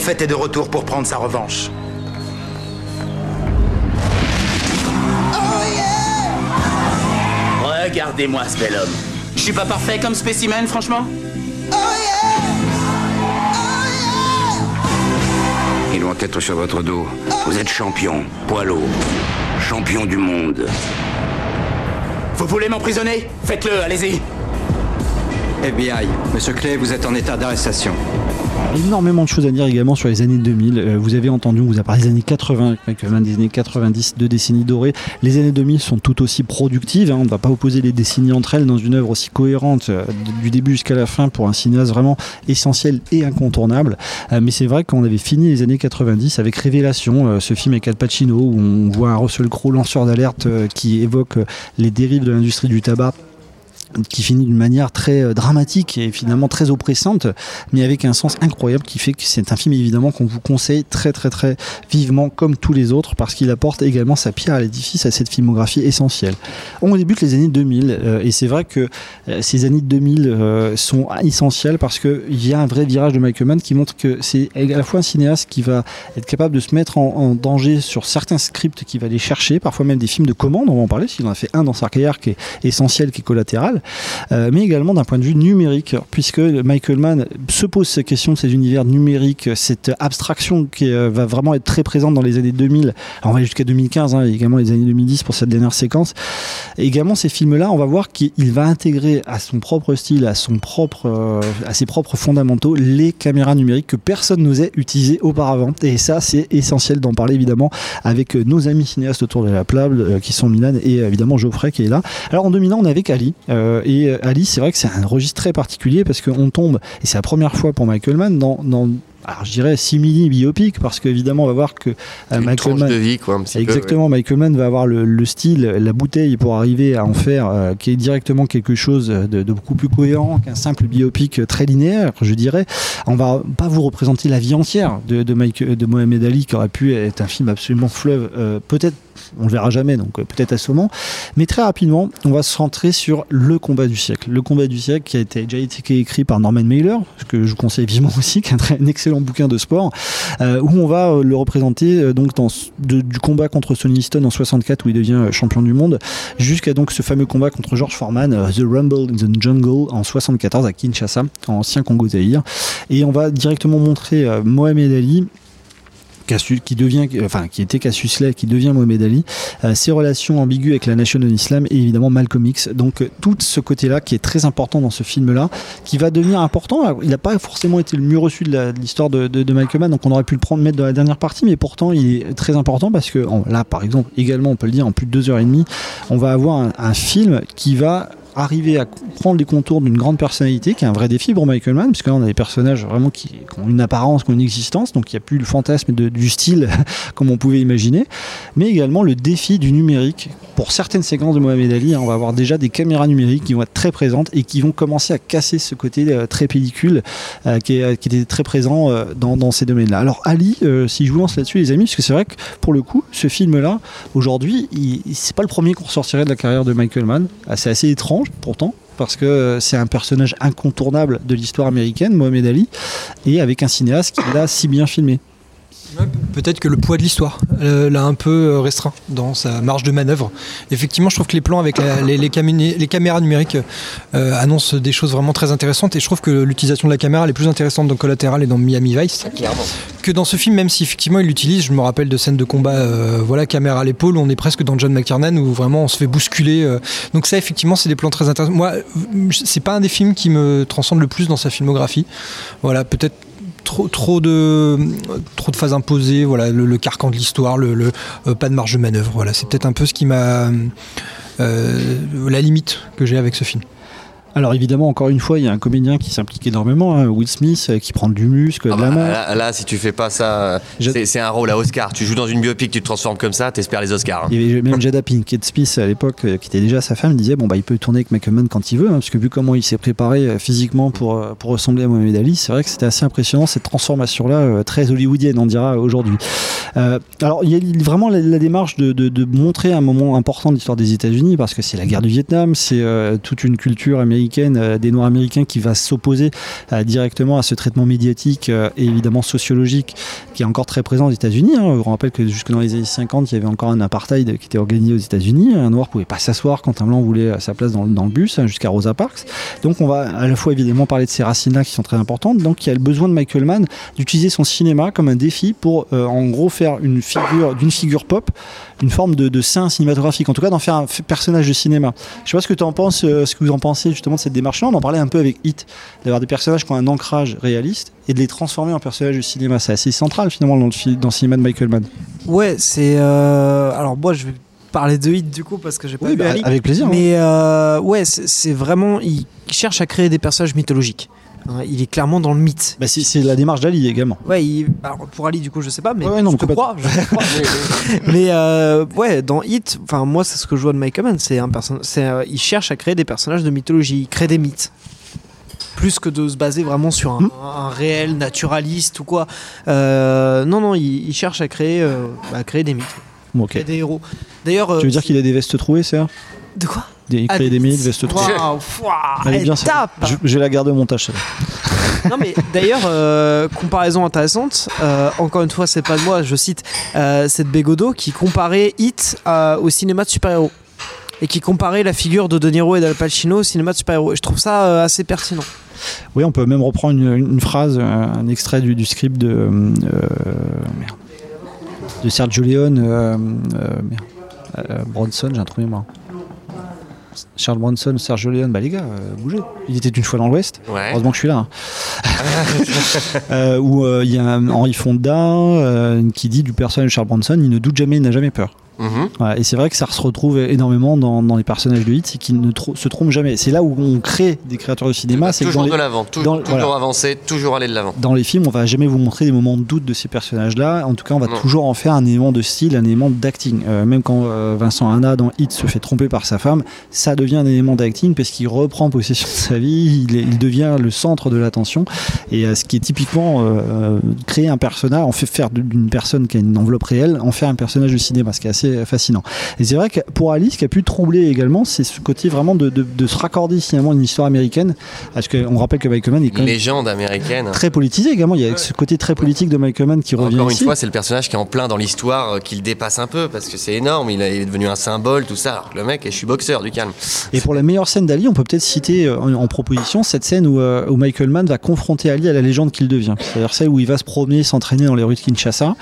Est de retour pour prendre sa revanche. Regardez-moi ce bel homme. Je suis pas parfait comme spécimen, franchement Il doit être sur votre dos. Vous êtes champion, poids lourd, champion du monde. Vous voulez m'emprisonner? Faites-le, allez-y Monsieur Clay, vous êtes en état d'arrestation. Énormément de choses à dire également sur les années 2000. Euh, vous avez entendu, on vous a parlé des années 80, Michael Mann, des années 90, deux décennies dorées. Les années 2000 sont tout aussi productives. hein. On ne va pas opposer les décennies entre elles dans une œuvre aussi cohérente euh, du début jusqu'à la fin pour un cinéaste vraiment essentiel et incontournable. Euh, mais c'est vrai qu'on avait fini les années 90 avec Révélation, ce film avec Al Pacino où on voit un Russell Crowe lanceur d'alerte qui évoque les dérives de l'industrie du tabac qui finit d'une manière très euh, dramatique et finalement très oppressante, mais avec un sens incroyable qui fait que c'est un film évidemment qu'on vous conseille très très très vivement comme tous les autres parce qu'il apporte également sa pierre à l'édifice à cette filmographie essentielle. On débute les années 2000 euh, et c'est vrai que euh, ces années 2000 euh, sont essentielles parce qu'il y a un vrai virage de Michael Mann qui montre que c'est à la fois un cinéaste qui va être capable de se mettre en, en danger sur certains scripts qu'il va aller chercher, parfois même des films de commande, on va en parler, s'il en a fait un dans sa carrière qui est essentiel, qui est collatéral, euh, mais également d'un point de vue numérique, puisque Michael Mann se pose ces questions de ces univers numériques, cette abstraction qui euh, va vraiment être très présente dans les années 2000, Alors, on va jusqu'à 2015, hein, et également les années 2010 pour cette dernière séquence. Également ces films-là, on va voir qu'il va intégrer à son propre style, à, son propre, euh, à ses propres fondamentaux, les caméras numériques que personne n'osait utiliser auparavant. Et ça, c'est essentiel d'en parler évidemment avec euh, nos amis cinéastes autour de la table, euh, qui sont Milan et euh, évidemment Geoffrey qui est là. Alors en dominant, on est avec Ali. Euh, et euh, Ali, c'est vrai que c'est un registre très particulier parce qu'on tombe, et c'est la première fois pour Michael Mann, dans, dans alors je dirais simili biopic parce qu'évidemment on va voir que euh, Michael Mann de vie, quoi, un petit peu, exactement Michael Mann va avoir le, le style la bouteille pour arriver à en faire euh, qui est directement quelque chose de, de beaucoup plus cohérent qu'un simple biopic très linéaire je dirais on va pas vous représenter la vie entière de, de, Mike, de Mohamed Ali qui aurait pu être un film absolument fleuve euh, peut-être on le verra jamais, donc peut-être assommant. Mais très rapidement, on va se centrer sur le combat du siècle. Le combat du siècle qui a été, déjà été écrit par Norman Mailer, que je vous conseille vivement aussi, qui est un, très, un excellent bouquin de sport, euh, où on va euh, le représenter euh, donc dans, du combat contre Sonny Liston en 64 où il devient champion du monde, jusqu'à donc ce fameux combat contre George Foreman, The Rumble in the Jungle en 74 à Kinshasa, en ancien Congo Zaïre. Et on va directement montrer Mohamed Ali Qui devient, enfin, qui était Cassius qui devient Mohamed Ali, euh, ses relations ambiguës avec la nation de l'islam et évidemment Malcolm X. Donc euh, tout ce côté-là qui est très important dans ce film-là, qui va devenir important. Il n'a pas forcément été le mieux reçu de l'histoire de, de, Michael Mann, donc on aurait pu le prendre mettre dans la dernière partie, mais pourtant il est très important parce que là, par exemple, également, on peut le dire, en plus de deux heures et demie, on va avoir un film qui va arriver à prendre les contours d'une grande personnalité, qui est un vrai défi pour Michael Mann, puisque là on a des personnages vraiment qui, ont une apparence, qui ont une existence, donc il n'y a plus le fantasme du style [laughs] comme on pouvait imaginer, mais également le défi du numérique. Pour certaines séquences de Mohamed Ali, hein, on va avoir déjà des caméras numériques qui vont être très présentes et qui vont commencer à casser ce côté euh, très pellicule euh, qui, était très présent euh, dans, ces domaines-là. Alors Ali, si je vous lance là-dessus les amis, parce que c'est vrai que pour le coup, ce film-là, aujourd'hui, c'est pas le premier qu'on ressortirait de la carrière de Michael Mann. Ah, C'est assez étrange pourtant. Parce que c'est un personnage incontournable de l'histoire américaine, Mohamed Ali, et avec un cinéaste qui l'a si bien filmé. Peut-être que le poids de l'histoire euh, l'a un peu euh, restreint dans sa marge de manœuvre. Effectivement, je trouve que les plans avec la- les, les camé- les caméras numériques euh, annoncent des choses vraiment très intéressantes et je trouve que l'utilisation de la caméra elle est plus intéressante dans Collateral et dans Miami Vice que dans ce film, même si effectivement il l'utilise. Je me rappelle de scènes de combat, euh, voilà, caméra à l'épaule, on est presque dans John McTiernan où vraiment on se fait bousculer. Donc ça, effectivement, c'est des plans très intéressants. Moi, c'est pas un des films qui me transcende le plus dans sa filmographie. Voilà, peut-être trop, de phases imposées, voilà, le, carcan de l'histoire, le, le, euh, pas de marge de manœuvre. Voilà, c'est peut-être un peu ce qui m'a euh, la limite que j'ai avec ce film. Alors évidemment, encore une fois, il y a un comédien qui s'implique énormément, hein, Will Smith, euh, qui prend du muscle, de la main. Là, là, si tu fais pas ça, euh, c'est un rôle à Oscar. Tu joues dans une biopic, tu te transformes comme ça, t'espères les Oscars. hein. Il y avait même Jada Pinkett Smith à l'époque, euh, qui était déjà sa femme, disait bon bah il peut tourner avec Michael Mann quand il veut, hein, parce que vu comment il s'est préparé physiquement pour, pour ressembler à Mohamed Ali, c'est vrai que c'était assez impressionnant cette transformation là, très hollywoodienne on dira aujourd'hui. Euh, alors il y a vraiment la, la démarche de, de- de montrer un moment important de l'histoire des États-Unis, parce que c'est la guerre du Vietnam, c'est euh, toute une culture américaine, euh, des Noirs américains qui va s'opposer euh, directement à ce traitement médiatique euh, et évidemment sociologique qui est encore très présent aux États-Unis. hein. On rappelle que jusque dans les années 50, il y avait encore un apartheid qui était organisé aux États-Unis. Un noir pouvait pas s'asseoir quand un blanc voulait sa place dans, le bus, hein, jusqu'à Rosa Parks. Donc on va à la fois évidemment parler de ces racines-là qui sont très importantes. Donc il y a le besoin de Michael Mann d'utiliser son cinéma comme un défi pour en gros faire une figure d'une figure pop, une forme de, de saint cinématographique. En tout cas d'en faire un personnage de cinéma. Je sais pas ce que tu en penses, euh, ce que vous en pensez justement cette démarche-là. On en parlait un peu avec Hit, d'avoir des personnages qui ont un ancrage réaliste et de les transformer en personnages de cinéma. C'est assez central finalement dans le, dans le cinéma de Michael Mann. Ouais, c'est. euh, Alors, moi, je vais parler de Hit du coup parce que j'ai pas Oui, vu bah, avec plaisir, Mais euh, ouais, c'est vraiment. Il cherche à créer des personnages mythologiques. Hein, Il est clairement dans le mythe. Bah, c'est c'est la démarche d'Ali également. Ouais, il- alors, pour Ali, du coup, je sais pas, mais Ouais, ouais, non, je te crois. je te crois. [laughs] mais euh, ouais, dans Hit, enfin moi, c'est ce que je vois de Michael Mann. C'est un personnage. euh, il cherche à créer des personnages de mythologie. Il crée des mythes. Plus que de se baser vraiment sur un, un réel naturaliste ou quoi. Euh, non, non, il, il cherche à créer, euh, à créer des mythes. Bon, ok. Créer des héros. D'ailleurs, euh, Tu veux dire qu'il a des vestes trouées, c'est ça De quoi? Des- Il Ah, crée des trouées. Waouh, fouah, Elle est elle bien tape. Je, je vais la garder au montage. Non mais d'ailleurs, euh, comparaison intéressante, euh, encore une fois c'est pas de moi, je cite, euh, c'est de Bégodeau qui comparait Hit à- au cinéma de super-héros. Et qui comparait la figure de De Niro et d'Al Pacino au cinéma de super-héros. Et je trouve ça euh, assez pertinent. Oui, on peut même reprendre une, une phrase, un, extrait du, du script de, euh, merde, de Sergio Leone, euh, euh, merde, euh, Bronson, j'ai un trou mémoire. Charles Bronson, Sergio Leone, bah les gars, euh, bougez. Il était une fois dans l'Ouest. Ouais. Heureusement que je suis là. hein. [laughs] Euh, où euh, il y a un Henry Fonda qui dit du personnage de Charles Bronson, il ne doute jamais, il n'a jamais peur. Mhm. Voilà, et c'est vrai que ça se retrouve énormément dans, dans les personnages de hit, c'est qu'ils ne tro- se trompent jamais. C'est là où on crée des créateurs de cinéma, c'est que Toujours dans de l'avant, tou- toujours voilà. avancer, toujours aller de l'avant. dans les films, on va jamais vous montrer des moments de doute de ces personnages-là. En tout cas, on va Non. toujours en faire un élément de style, un élément d'acting. Euh, même quand euh, Vincent Hanna dans Hit se fait tromper par sa femme, ça devient un élément d'acting parce qu'il reprend possession de sa vie, il, est- il devient le centre de l'attention. Et euh, ce qui est typiquement euh, créer un personnage, en fait faire d'une personne qui a une enveloppe réelle, en faire un personnage de cinéma, ce qui est assez fascinant. Et c'est vrai que pour Alice, ce qui a pu troubler également, c'est ce côté vraiment de, de- de se raccorder finalement à une histoire américaine. Parce qu'on rappelle que Michael Mann est quand même Légende américaine. très politisé également. Il y a ce côté très politique de Michael Mann qui revient Encore une ici. fois, c'est le personnage qui est en plein dans l'histoire, euh, qui le dépasse un peu, parce que c'est énorme, il, est devenu un symbole, tout ça. Alors que le mec, je suis boxeur, du calme. Et pour la meilleure scène d'Ali, on peut peut-être citer euh, en, en proposition cette scène où, euh, où Michael Mann va confronter Ali à la légende qu'il devient. C'est-à-dire celle où il va se promener, s'entraîner dans les rues de Kinshasa,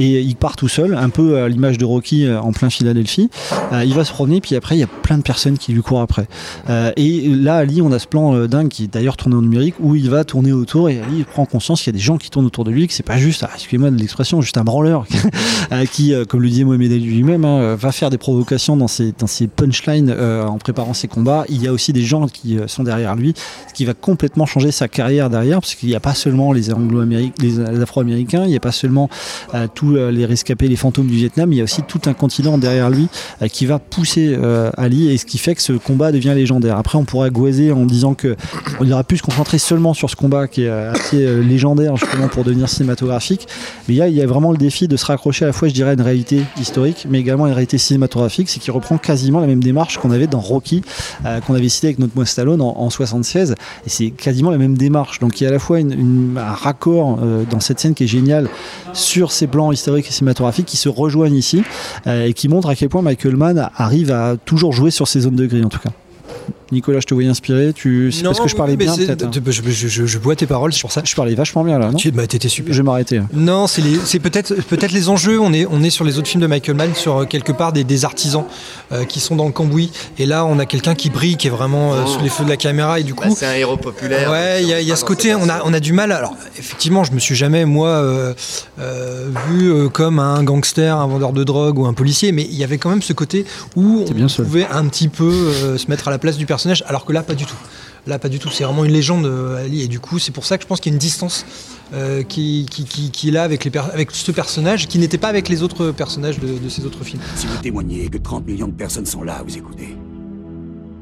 et il part tout seul, un peu à l'image de Rocky en plein Philadelphie. Euh, il va se promener, puis après, il y a plein de personnes qui lui courent après. Euh, et là, Ali, on a ce plan euh, dingue qui est d'ailleurs tourné en numérique, où il va tourner autour, et Ali prend conscience qu'il y a des gens qui tournent autour de lui, que c'est pas juste, ah, excusez-moi de l'expression, juste un branleur, [laughs] euh, qui, euh, comme le disait Mohamed Ali lui-même, hein, va faire des provocations dans ses, dans ses punchlines euh, en préparant ses combats. Il y a aussi des gens qui euh, sont derrière lui, ce qui va complètement changer sa carrière derrière, parce qu'il n'y a pas seulement les Anglo-Américains, les, Afro-Américains, il n'y a pas seulement euh, tous euh, les rescapés, les fantômes du Vietnam, il y a aussi tout un derrière lui euh, qui va pousser euh, Ali, et ce qui fait que ce combat devient légendaire. Après, on pourrait goiser en disant que il aurait pu se concentrer seulement sur ce combat qui est euh, assez légendaire justement pour devenir cinématographique. Mais il y, a, vraiment le défi de se raccrocher à la fois, je dirais, à une réalité historique, mais également à une réalité cinématographique, c'est qu'il reprend quasiment la même démarche qu'on avait dans Rocky, qu'on avait cité avec notre moi Stallone en, en 76, et c'est quasiment la même démarche. Donc il y a à la fois un raccord dans cette scène qui est génial sur ces plans historiques et cinématographiques qui se rejoignent ici et qui montrent à quel point Michael Mann arrive à toujours jouer sur ces zones de gris en tout cas. Nicolas, je te voyais inspiré. Tu... C'est parce que je parlais oui, bien, peut-être. hein. de- Je, je- je- je bois tes paroles, c'est pour ça. Je parlais vachement bien là, non Tu bah, t'étais super. Je vais m'arrêter. Non, c'est les- peut-être peut-être les enjeux. On est on est sur les autres films de Michael Mann, sur euh, quelque part des, des artisans euh, qui sont dans le cambouis. Et là, on a quelqu'un qui brille, qui est vraiment euh, Oh. sous les feux de la caméra. Et du Bah, coup, c'est un héros populaire. Ouais, il y a, il y a ce côté, on a, on a du mal. Alors, effectivement, je me suis jamais, moi, euh, euh, vu euh, comme un gangster, un vendeur de drogue ou un policier, mais il y avait quand même ce côté où on pouvait un petit peu euh, se mettre à la place du personnage, alors que là, pas du tout. Là, pas du tout. C'est vraiment une légende, euh, Ali. Et du coup, c'est pour ça que je pense qu'il y a une distance euh, qui, qui, qui, qui est là avec, les per- avec ce personnage, qui n'était pas avec les autres personnages de, de ces autres films. Si vous témoignez que 30 millions de personnes sont là à vous écouter,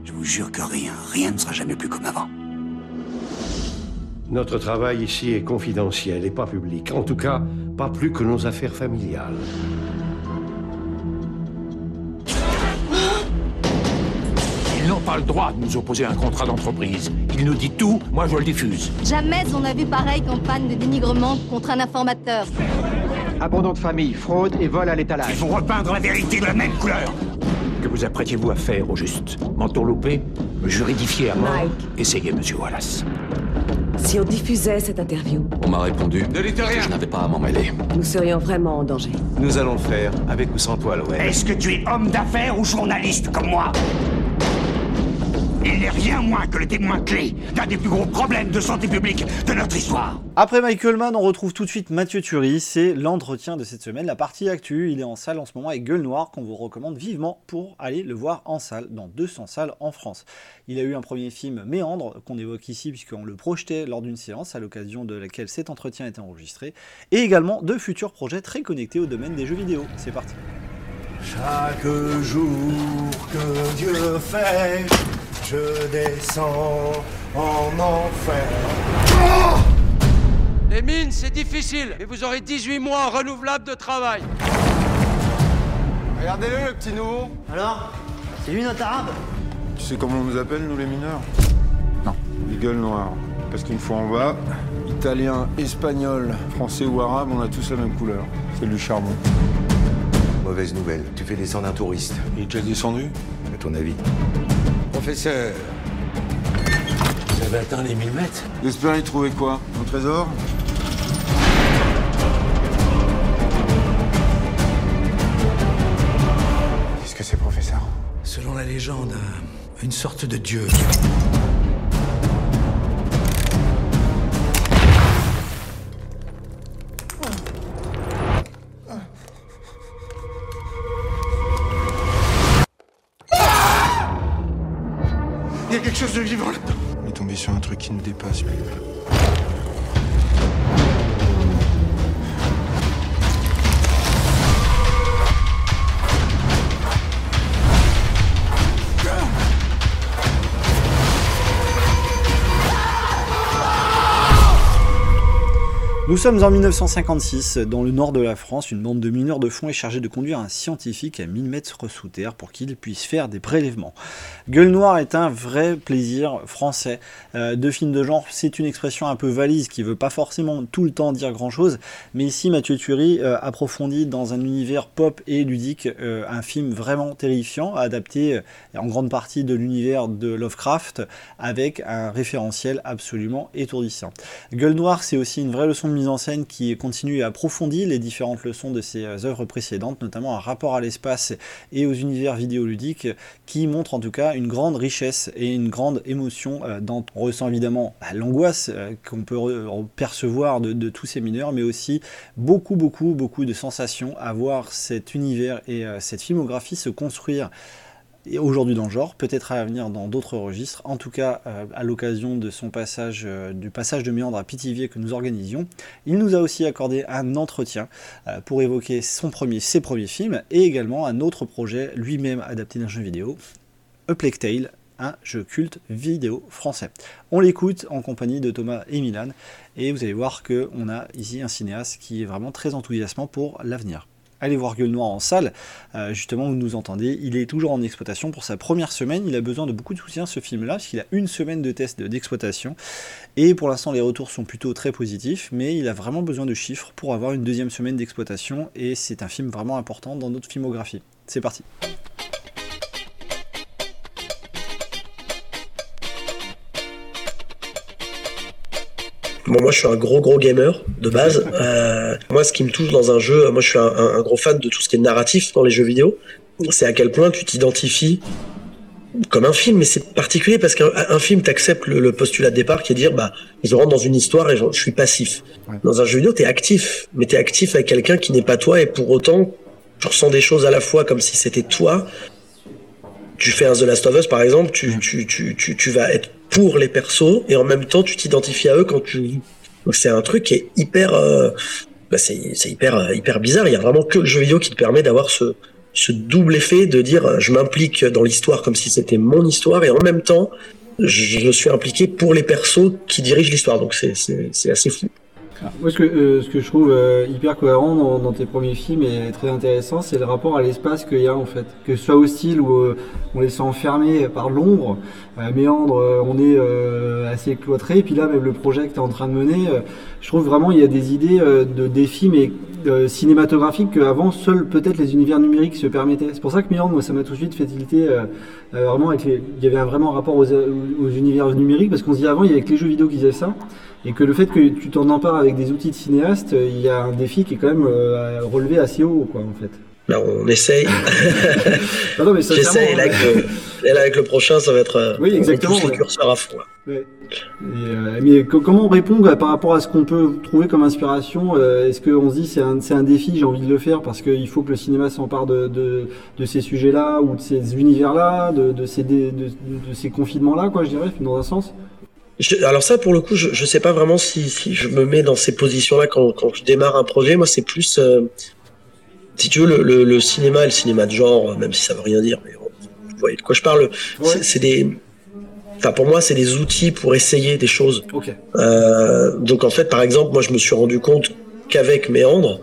je vous jure que rien, rien ne sera jamais plus comme avant. Notre travail ici est confidentiel et pas public. En tout cas, pas plus que nos affaires familiales. N'ont pas le droit de nous opposer un contrat d'entreprise. Il nous dit tout, moi je le diffuse. Jamais on n'a vu pareille campagne de dénigrement contre un informateur. Abandon de famille, fraude et vol à l'étalage. Il faut repeindre la vérité de la même couleur. Que vous apprêtiez-vous à faire au juste? M'entourlouper Me juridifier à mort Mike. Essayez, monsieur Wallace. Si on diffusait cette interview, On m'a répondu Ne dites rien. je n'avais pas à m'en mêler. nous serions vraiment en danger. Nous allons le faire, avec ou sans toi, Lorraine. Est-ce que tu es homme d'affaires ou journaliste comme moi? Il n'est rien moins que le témoin clé d'un des plus gros problèmes de santé publique de notre histoire. Après Michael Mann, on retrouve tout de suite Mathieu Turi. C'est l'entretien de cette semaine, la partie actu. Il est en salle en ce moment avec Gueule Noire, qu'on vous recommande vivement pour aller le voir en salle, dans 200 salles en France. Il a eu un premier film, Méandre, qu'on évoque ici, puisqu'on le projetait lors d'une séance, à l'occasion de laquelle cet entretien a été enregistré, et également de futurs projets très connectés au domaine des jeux vidéo. C'est parti. Chaque jour que Dieu fait, je descends en enfer. Les mines, c'est difficile, et vous aurez 18 mois renouvelables de travail. Regardez-le, le petit nouveau. Alors C'est lui notre arabe? Tu sais comment on nous appelle, nous les mineurs? Non. Les gueules noires. Parce qu'une fois en bas, italien, espagnol, français ou arabe, on a tous la même couleur. C'est du charbon. Mauvaise nouvelle, tu fais descendre un touriste. Il est déjà descendu? À ton avis Professeur, Vous avez atteint les 1000 mètres. J'espère y trouver quoi? Un trésor? Qu'est-ce que c'est, professeur? Selon la légende, un- une sorte de dieu. Qui nous dépasse, lui. Nous sommes en 1956, dans le nord de la France. Une bande de mineurs de fond est chargée de conduire un scientifique à 1000 mètres sous terre pour qu'il puisse faire des prélèvements. Gueule Noire est un vrai plaisir français. Euh, de film de genre, c'est une expression un peu valise qui veut pas forcément tout le temps dire grand chose. Mais ici, Mathieu Turi euh, approfondit dans un univers pop et ludique euh, un film vraiment terrifiant, adapté en grande partie de l'univers de Lovecraft, avec un référentiel absolument étourdissant. Gueule Noire, c'est aussi une vraie leçon de en scène qui continue et approfondit les différentes leçons de ses euh, œuvres précédentes, notamment un rapport à l'espace et aux univers vidéoludiques qui montre en tout cas une grande richesse et une grande émotion. euh, dans... On ressent évidemment bah, l'angoisse euh, qu'on peut percevoir de, de tous ces mineurs, mais aussi beaucoup, beaucoup, beaucoup de sensations à voir cet univers et cette filmographie se construire aujourd'hui dans le genre, peut-être à l'avenir dans d'autres registres. En tout cas, euh, à l'occasion de son passage, euh, du passage de Méandre à Pithiviers que nous organisions, il nous a aussi accordé un entretien euh, pour évoquer ses premiers films et également un autre projet lui-même adapté d'un jeu vidéo, A Plague Tale, un jeu culte vidéo français. On l'écoute en compagnie de Thomas et Milan et vous allez voir que on a ici un cinéaste qui est vraiment très enthousiasmant pour l'avenir. Allez voir Gueule Noire en salle, Euh, justement vous nous entendez, il est toujours en exploitation pour sa première semaine, il a besoin de beaucoup de soutien ce film-là, parce qu'il a une semaine de test de- d'exploitation, et pour l'instant les retours sont plutôt très positifs, mais il a vraiment besoin de chiffres pour avoir une deuxième semaine d'exploitation, et c'est un film vraiment important dans notre filmographie. C'est parti. Bon, moi, je suis un gros, gros gamer de base. [laughs] Euh, moi, ce qui me touche dans un jeu, moi, je suis un, un- un gros fan de tout ce qui est narratif dans les jeux vidéo. C'est à quel point tu t'identifies comme un film, mais c'est particulier parce qu'un un film, t'acceptes le, le postulat de départ qui est de dire, bah, je rentre dans une histoire et je, je suis passif. Dans un jeu vidéo, t'es actif, mais t'es actif avec quelqu'un qui n'est pas toi et pour autant, tu ressens des choses à la fois comme si c'était toi. Tu fais un The Last of Us, par exemple, tu, tu, tu, tu, tu vas être pour les persos et en même temps, tu t'identifies à eux quand tu donc c'est un truc qui est hyper, euh, bah, c'est c'est hyper, euh, hyper bizarre. Il y a vraiment que le jeu vidéo qui te permet d'avoir ce, ce double effet de dire euh, je m'implique dans l'histoire comme si c'était mon histoire et en même temps je, je suis impliqué pour les persos qui dirigent l'histoire. Donc c'est c'est c'est assez fou. Moi, ce que, euh, ce que je trouve euh, hyper cohérent dans, dans tes premiers films et très intéressant, c'est le rapport à l'espace qu'il y a en fait. Que ce soit hostile ou euh, on les sent enfermés par l'ombre, à Méandre, euh, on est euh, assez cloîtré. Et puis là, même le projet que tu es en train de mener, euh, je trouve vraiment il y a des idées euh, de défis, mais euh, cinématographiques qu'avant, seuls peut-être les univers numériques se permettaient. C'est pour ça que Méandre, moi, ça m'a tout de suite fait tilter euh, euh, vraiment avec les... Il y avait un vraiment rapport aux, aux univers numériques, parce qu'on se dit avant, il y avait que les jeux vidéo qui faisaient ça. Et que le fait que tu t'en empares avec des outils de cinéaste, il y a un défi qui est quand même euh, relevé assez haut, quoi, en fait. Là, on essaye. [laughs] Non, non, mais J'essaye. Et là, avec le, et là, avec le prochain, ça va être. euh, Oui, on exactement, les ouais. curseurs à fond. Ouais. Et, euh, mais co- comment on répond euh, par rapport à ce qu'on peut trouver comme inspiration euh, Est-ce qu'on se dit c'est un, c'est un défi, j'ai envie de le faire parce qu'il faut que le cinéma s'empare de, de, de ces sujets-là ou de ces univers-là, de, de ces, de, de ces confinements-là, quoi, je dirais, dans un sens? Je- alors ça, pour le coup, je, je sais pas vraiment si, si je me mets dans ces positions-là quand, quand je démarre un projet. Moi, c'est plus, euh, si tu veux, le, le, le cinéma et le cinéma de genre, même si ça veut rien dire, mais vous voyez de quoi je parle. C'est c'est des, enfin pour moi, c'est des outils pour essayer des choses. Euh, donc en fait, par exemple, moi, je me suis rendu compte qu'avec Méandre,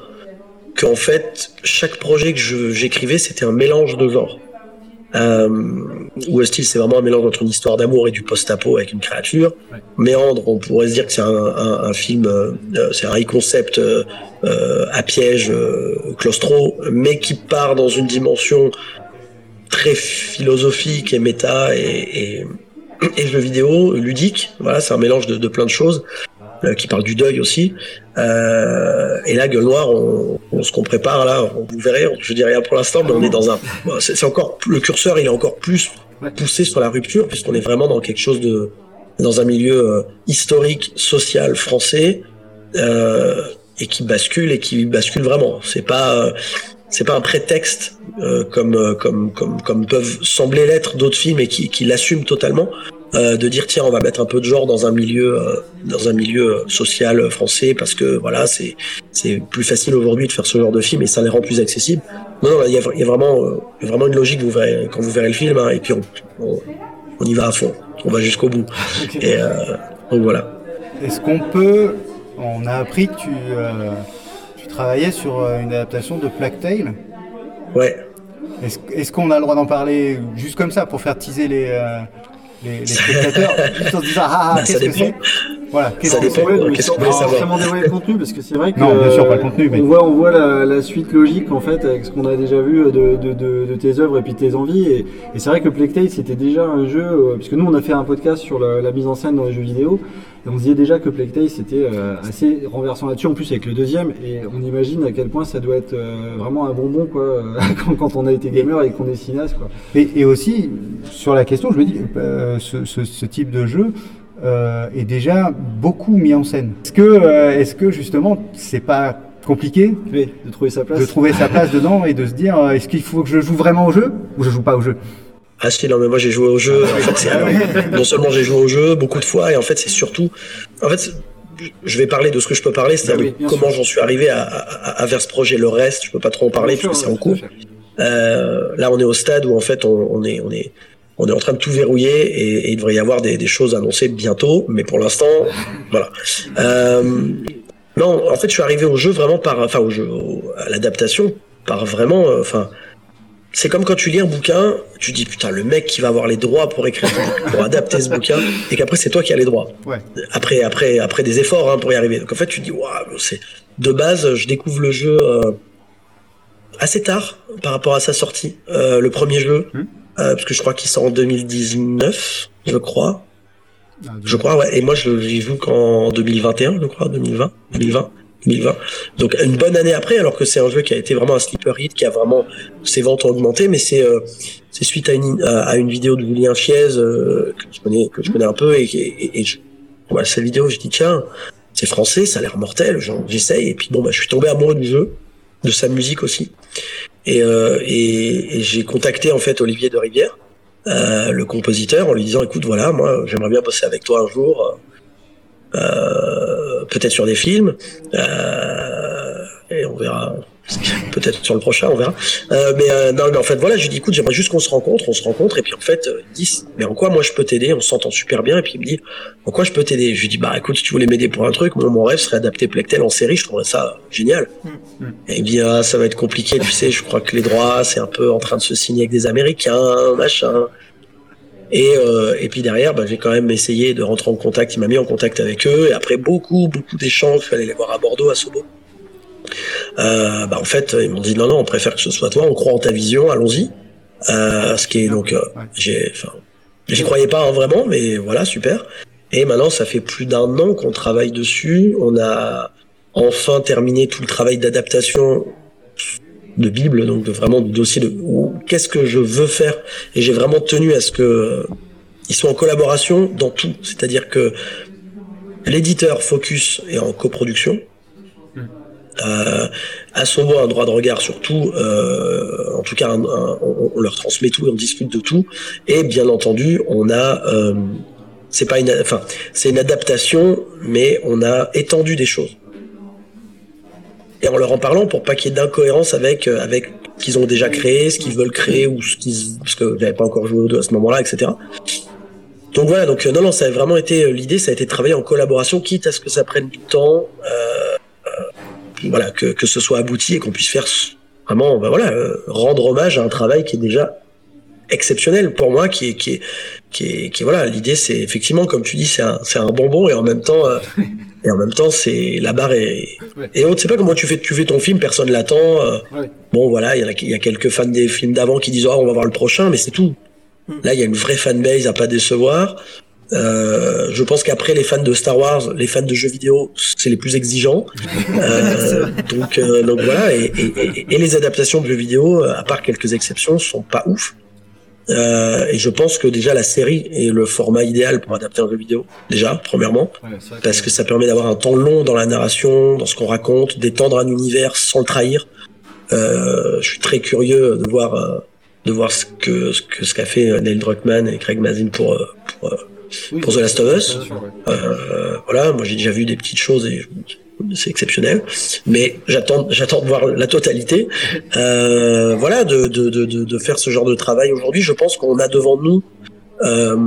qu'en fait, chaque projet que j'écrivais, c'était un mélange de genres. Euh, ou Hostile, c'est vraiment un mélange entre une histoire d'amour et du post-apo avec une créature. Méandre, on pourrait se dire que c'est un, un, un film, euh, euh, c'est un concept euh, euh, à piège, euh, claustro, mais qui part dans une dimension très philosophique et méta et, et, et jeu vidéo, ludique. Voilà, c'est un mélange de, de plein de choses qui parle du deuil aussi. Euh, et là, Gueule Noire, ce qu'on prépare là, vous verrez, je dis rien pour l'instant, mais on est dans un, c'est encore le curseur, il est encore plus poussé sur la rupture puisqu'on est vraiment dans quelque chose de, dans un milieu euh, historique, social, français, euh, et qui bascule et qui bascule vraiment. C'est pas, euh, c'est pas un prétexte euh, comme, euh, comme, comme, comme peuvent sembler l'être d'autres films et qui l'assument totalement. Euh, de dire tiens on va mettre un peu de genre dans un milieu euh, dans un milieu euh, social français parce que voilà c'est c'est plus facile aujourd'hui de faire ce genre de film et ça les rend plus accessibles non non il y a, y a vraiment euh, il y a vraiment une logique vous verrez quand vous verrez le film hein, et puis on, on, on y va à fond on va jusqu'au bout [laughs] et donc voilà Est-ce qu'on peut. On a appris que tu, tu travaillais sur une adaptation de Plague Tale? Ouais. Est-ce est-ce qu'on a le droit d'en parler juste comme ça pour faire teaser les, euh, les, les spectateurs Juste en se disant Ah, ah, Bah, qu'est-ce que c'est? Voilà, qu'est-ce que c'est dépend, qu'est-ce que vous voulez Alors, savoir? vraiment dévoiler le contenu parce que c'est vrai que Non, bien sûr, pas le contenu, mais- on voit on voit la, la suite logique en fait avec ce qu'on a déjà vu de, de, de, de tes œuvres et puis tes envies. Et, et c'est vrai que Plague Tale c'était déjà un jeu euh, puisque nous on a fait un podcast sur la, la mise en scène dans les jeux vidéo et on se disait déjà que Plague Tale c'était euh, assez renversant là-dessus en plus avec le deuxième et on imagine à quel point ça doit être euh, vraiment un bonbon quoi euh, [laughs] quand, quand on a été gamer et qu'on est cinéaste quoi. Et, et aussi, sur la question, je me dis, euh, ce, ce- ce type de jeu euh, est déjà beaucoup mis en scène. Est-ce que, euh, est-ce que justement, c'est pas compliqué de trouver sa place de trouver sa place dedans et de se dire, euh, est-ce qu'il faut que je joue vraiment au jeu ou je joue pas au jeu? Ah si, non, mais moi j'ai joué au jeu. En fait, c'est alors, non seulement j'ai joué au jeu beaucoup de fois, et en fait, c'est surtout. En fait, c'est- je vais parler de ce que je peux parler, c'est-à-dire Oui, bien comment sûr. j'en suis arrivé à, à- à- vers ce projet. Le reste, je peux pas trop en parler Bien parce que sûr, c'est en cours. Euh, là, on est au stade où en fait, on, on est, on est, on est en train de tout verrouiller et, et il devrait y avoir des, des choses annoncées bientôt, mais pour l'instant, [laughs] voilà. Euh, non, en fait, je suis arrivé au jeu vraiment par, enfin, au jeu, au- à l'adaptation, par vraiment, euh, enfin. C'est comme quand tu lis un bouquin, tu dis putain le mec qui va avoir les droits pour écrire, pour adapter ce bouquin, et qu'après c'est toi qui as les droits. Ouais. Après, après, après des efforts hein, pour y arriver. Donc en fait tu dis waouh, c'est de base je découvre le jeu euh, assez tard par rapport à sa sortie, euh, le premier jeu, euh, parce que je crois qu'il sort en 2019, je crois. Je crois, ouais. Et moi, je j'y joue qu'en 2021, je crois, 2020, 2020, 2020. Donc une bonne année après, alors que c'est un jeu qui a été vraiment un sleeper hit, qui a vraiment ses ventes ont augmenté, mais c'est euh, c'est suite à une à une vidéo de Julien Chiez euh, que je connais que je connais un peu et et, et je voilà cette vidéo, je dis tiens, c'est français, ça a l'air mortel, j'essaye et puis bon bah je suis tombé amoureux du jeu, de sa musique aussi. Et, euh, et, et j'ai contacté en fait Olivier de Rivière, euh, le compositeur, en lui disant écoute voilà moi j'aimerais bien bosser avec toi un jour, euh, peut-être sur des films, euh, et on verra. Peut-être sur le prochain, on verra. Euh, mais euh, non, mais en fait, voilà, je lui dis, écoute, j'aimerais juste qu'on se rencontre, on se rencontre, et puis en fait, euh, il me dit, mais en quoi moi je peux t'aider? On s'entend super bien, et puis il me dit, en quoi je peux t'aider? Je lui dis, bah écoute, si tu voulais m'aider pour un truc, moi, mon rêve serait adapter Plectel en série, je trouverais ça génial. Et il me dit, ah, ça va être compliqué, tu sais, je crois que les droits, c'est un peu en train de se signer avec des Américains, machin. Et, euh, et puis derrière, bah, j'ai quand même essayé de rentrer en contact. Il m'a mis en contact avec eux. Et après beaucoup, beaucoup d'échanges, je suis allé les voir à Bordeaux, à Sobo. Euh, bah, en fait, ils m'ont dit non, non, on préfère que ce soit toi. On croit en ta vision. Allons-y. Euh, ce qui est donc, euh, j'ai, enfin, j'y croyais pas hein, vraiment, mais voilà, super. Et maintenant, ça fait plus d'un an qu'on travaille dessus. On a enfin terminé tout le travail d'adaptation de bible, donc de vraiment de dossier de qu'est-ce que je veux faire. Et j'ai vraiment tenu à ce que euh, ils soient en collaboration dans tout. C'est-à-dire que l'éditeur Focus est en coproduction. Euh, Asobo a un droit de regard sur tout, euh, en tout cas un- un- on, on leur transmet tout et on discute de tout. Et bien entendu, on a, euh, c'est pas une, enfin, c'est une adaptation, mais on a étendu des choses. Et en leur en parlant pour pas qu'il y ait d'incohérence avec euh, avec qu'ils ont déjà créé, ce qu'ils veulent créer ou ce qu'ils, parce que j'avais pas encore joué aux deux à ce moment-là, etc. Donc voilà, donc euh, non, non, ça a vraiment été euh, l'idée, ça a été de travailler en collaboration, quitte à ce que ça prenne du temps, euh, voilà, que, que ce soit abouti et qu'on puisse faire vraiment, bah voilà, rendre hommage à un travail qui est déjà exceptionnel pour moi, qui est, qui est, qui est, qui est- voilà, l'idée c'est effectivement, comme tu dis, c'est un, c'est un bonbon et en même temps, [laughs] et en même temps, c'est la barre est, et on ne sait pas comment tu fais, tu fais ton film, personne l'attend. euh, Ouais. Bon, voilà, il y, en a, il y a quelques fans des films d'avant qui disent oh, on va voir le prochain, mais c'est tout. Là, il y a une vraie fanbase à pas décevoir. Euh, je pense qu'après les fans de Star Wars, les fans de jeux vidéo, c'est les plus exigeants. [laughs] Euh, donc, euh, donc voilà, et, et- et- et les adaptations de jeux vidéo, à part quelques exceptions, sont pas ouf. Euh, et je pense que déjà la série est le format idéal pour adapter un jeu vidéo. Déjà, premièrement, parce que ça permet d'avoir un temps long dans la narration, dans ce qu'on raconte, d'étendre un univers sans le trahir. Euh, je suis très curieux de voir euh, de voir ce que ce que ce qu'a fait Neil Druckmann et Craig Mazin pour pour, pour The Last of Us. Euh, voilà, moi j'ai déjà vu des petites choses et je- c'est exceptionnel. Mais j'attends j'attends de voir la totalité. Euh, voilà, de, de, de, de, faire ce genre de travail aujourd'hui. Je pense qu'on a devant nous euh,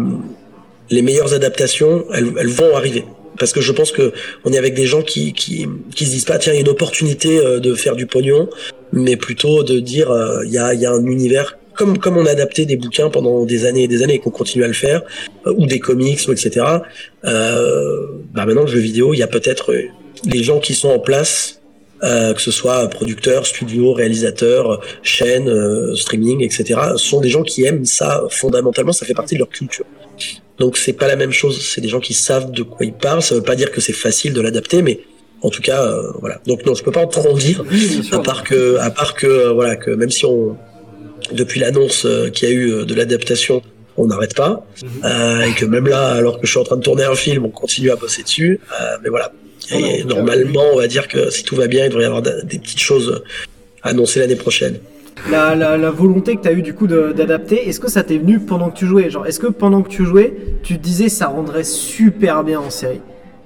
les meilleures adaptations. Elles, elles vont arriver. Parce que je pense que on est avec des gens qui, qui, qui se disent pas tiens il y a une opportunité euh, de faire du pognon, mais plutôt de dire euh, il y, a, il y a un univers comme comme on a adapté des bouquins pendant des années et des années et qu'on continue à le faire euh, ou des comics ou etc. Euh, bah maintenant le jeu vidéo il y a peut-être les gens qui sont en place euh, que ce soit producteurs, studios, réalisateurs, chaînes, euh, streaming, etc., sont des gens qui aiment ça fondamentalement, ça fait partie de leur culture. Donc c'est pas la même chose, c'est des gens qui savent de quoi ils parlent, ça veut pas dire que c'est facile de l'adapter, mais en tout cas, euh, voilà. Donc non, je peux pas en trop en dire, à part que, à part que, voilà, que même si on, depuis l'annonce qu'il y a eu de l'adaptation, on n'arrête pas, euh, et que même là, alors que je suis en train de tourner un film, on continue à bosser dessus, mais voilà. Et normalement, on va dire que si tout va bien, il devrait y avoir des petites choses annoncées l'année prochaine. La, la- la volonté que tu as eu du coup d'adapter, est-ce que ça t'est venu pendant que tu jouais? Genre, est-ce que pendant que tu jouais, tu te disais ça rendrait super bien en série?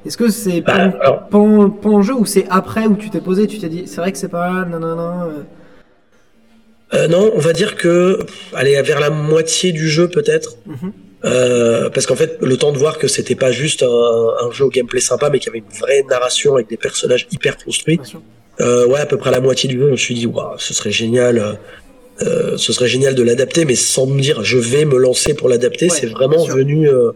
Est-ce que c'est pendant, pendant- pendant le jeu ou c'est après où tu t'es posé, tu t'es dit c'est vrai que c'est pas mal, nanana euh. Euh, non, on va dire que pff, aller vers la moitié du jeu peut-être. Mhm. Euh, parce qu'en fait, le temps de voir que c'était pas juste un, un jeu au gameplay sympa, mais qu'il y avait une vraie narration avec des personnages hyper construits. Euh, ouais, à peu près à la moitié du jeu, je me suis dit, waouh, ce serait génial. euh, euh, ce serait génial de l'adapter, mais sans me dire, je vais me lancer pour l'adapter. c'est vraiment venu. euh,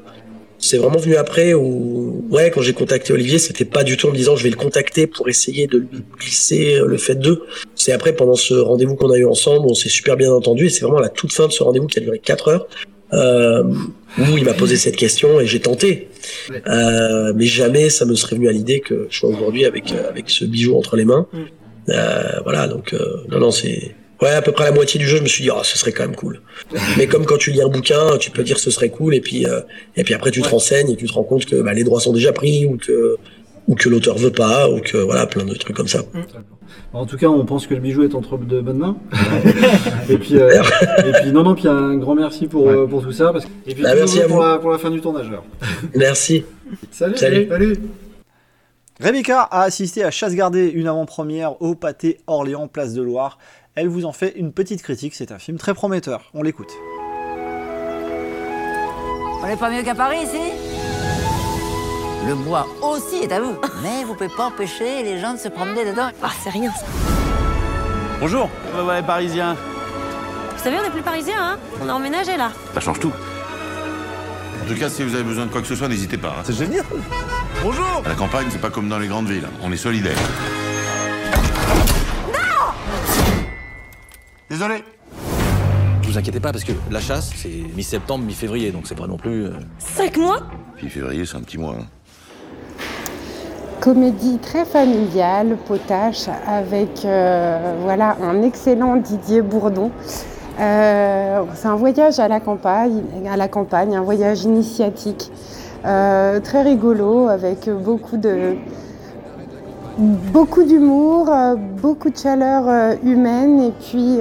c'est vraiment venu après où, ouais, quand j'ai contacté Olivier, c'était pas du tout en me disant je vais le contacter pour essayer de lui glisser le fait de. C'est après, pendant ce rendez-vous qu'on a eu ensemble, on s'est super bien entendu et c'est vraiment à la toute fin de ce rendez-vous qui a duré 4 heures, euh, où il m'a posé cette question et j'ai tenté. Euh, mais jamais ça me serait venu à l'idée que je sois aujourd'hui avec, euh, avec ce bijou entre les mains. Euh, voilà, donc, euh, non, non, c'est. Ouais, à peu près la moitié du jeu, je me suis dit, oh, ce serait quand même cool. [laughs] Mais comme quand tu lis un bouquin, tu peux dire ce serait cool, et puis, euh, et puis après tu te renseignes et tu te rends compte que bah, les droits sont déjà pris, ou que, ou que l'auteur veut pas, ou que voilà, plein de trucs comme ça. En tout cas, on pense que le bijou est entre de bonnes mains. [laughs] et puis, euh, et puis non, non, puis un grand merci pour, euh, pour tout ça. Parce que... Et puis Bah, merci à pour vous. la, pour la fin du tournage. alors. [laughs] Merci. Salut. Salut. Salut. Rebecca a assisté à Chasse gardée, une avant-première au Pâté Orléans, place de Loire. Elle vous en fait une petite critique, c'est un film très prometteur. On l'écoute. On n'est pas mieux qu'à Paris ici Le bois aussi est à vous. [laughs] Mais vous pouvez pas empêcher les gens de se promener dedans. Ah, c'est rien ça. Bonjour, ouais, ouais, parisien. Vous savez, on n'est plus parisiens, hein On a emménagé là. Ça change tout. En tout cas, si vous avez besoin de quoi que ce soit, n'hésitez pas. hein. C'est génial. Bonjour. À la campagne, c'est pas comme dans les grandes villes. On est solidaires. Désolé. Vous inquiétez pas parce que la chasse c'est mi-septembre, mi-février donc c'est pas non plus. euh, Cinq mois? Puis février, c'est un petit mois. hein. Comédie très familiale, potache, avec euh, voilà, un excellent Didier Bourdon. Euh, c'est un voyage à la campagne, à la campagne un voyage initiatique, euh, très rigolo, avec beaucoup de beaucoup d'humour, beaucoup de chaleur humaine, et puis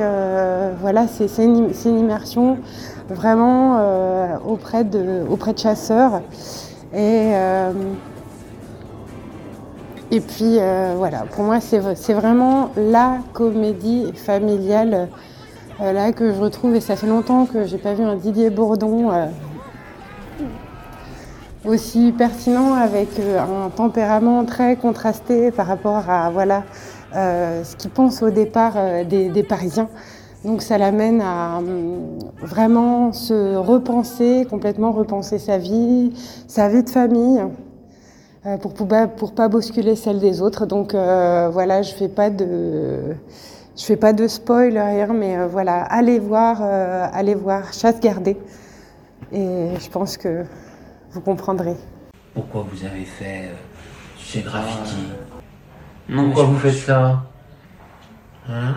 voilà, c'est une, une immersion vraiment auprès, de, auprès de chasseurs. Et, et puis euh, voilà, pour moi, c'est vraiment la comédie familiale euh, là que je retrouve, et ça fait longtemps que j'ai pas vu un Didier Bourdon euh, aussi pertinent avec un tempérament très contrasté par rapport à voilà ce qu'il pense au départ des, Parisiens. Donc ça l'amène à hum, vraiment se repenser, complètement repenser sa vie, sa vie de famille, pour pas pour pas bousculer celle des autres. Donc euh, voilà, je fais pas de je fais pas de spoil rien, mais euh, voilà, allez voir, euh, allez voir Chasse gardée, et je pense que vous comprendrez. Pourquoi vous avez fait euh, ces graffitis? Pourquoi vous faites ça? Hein?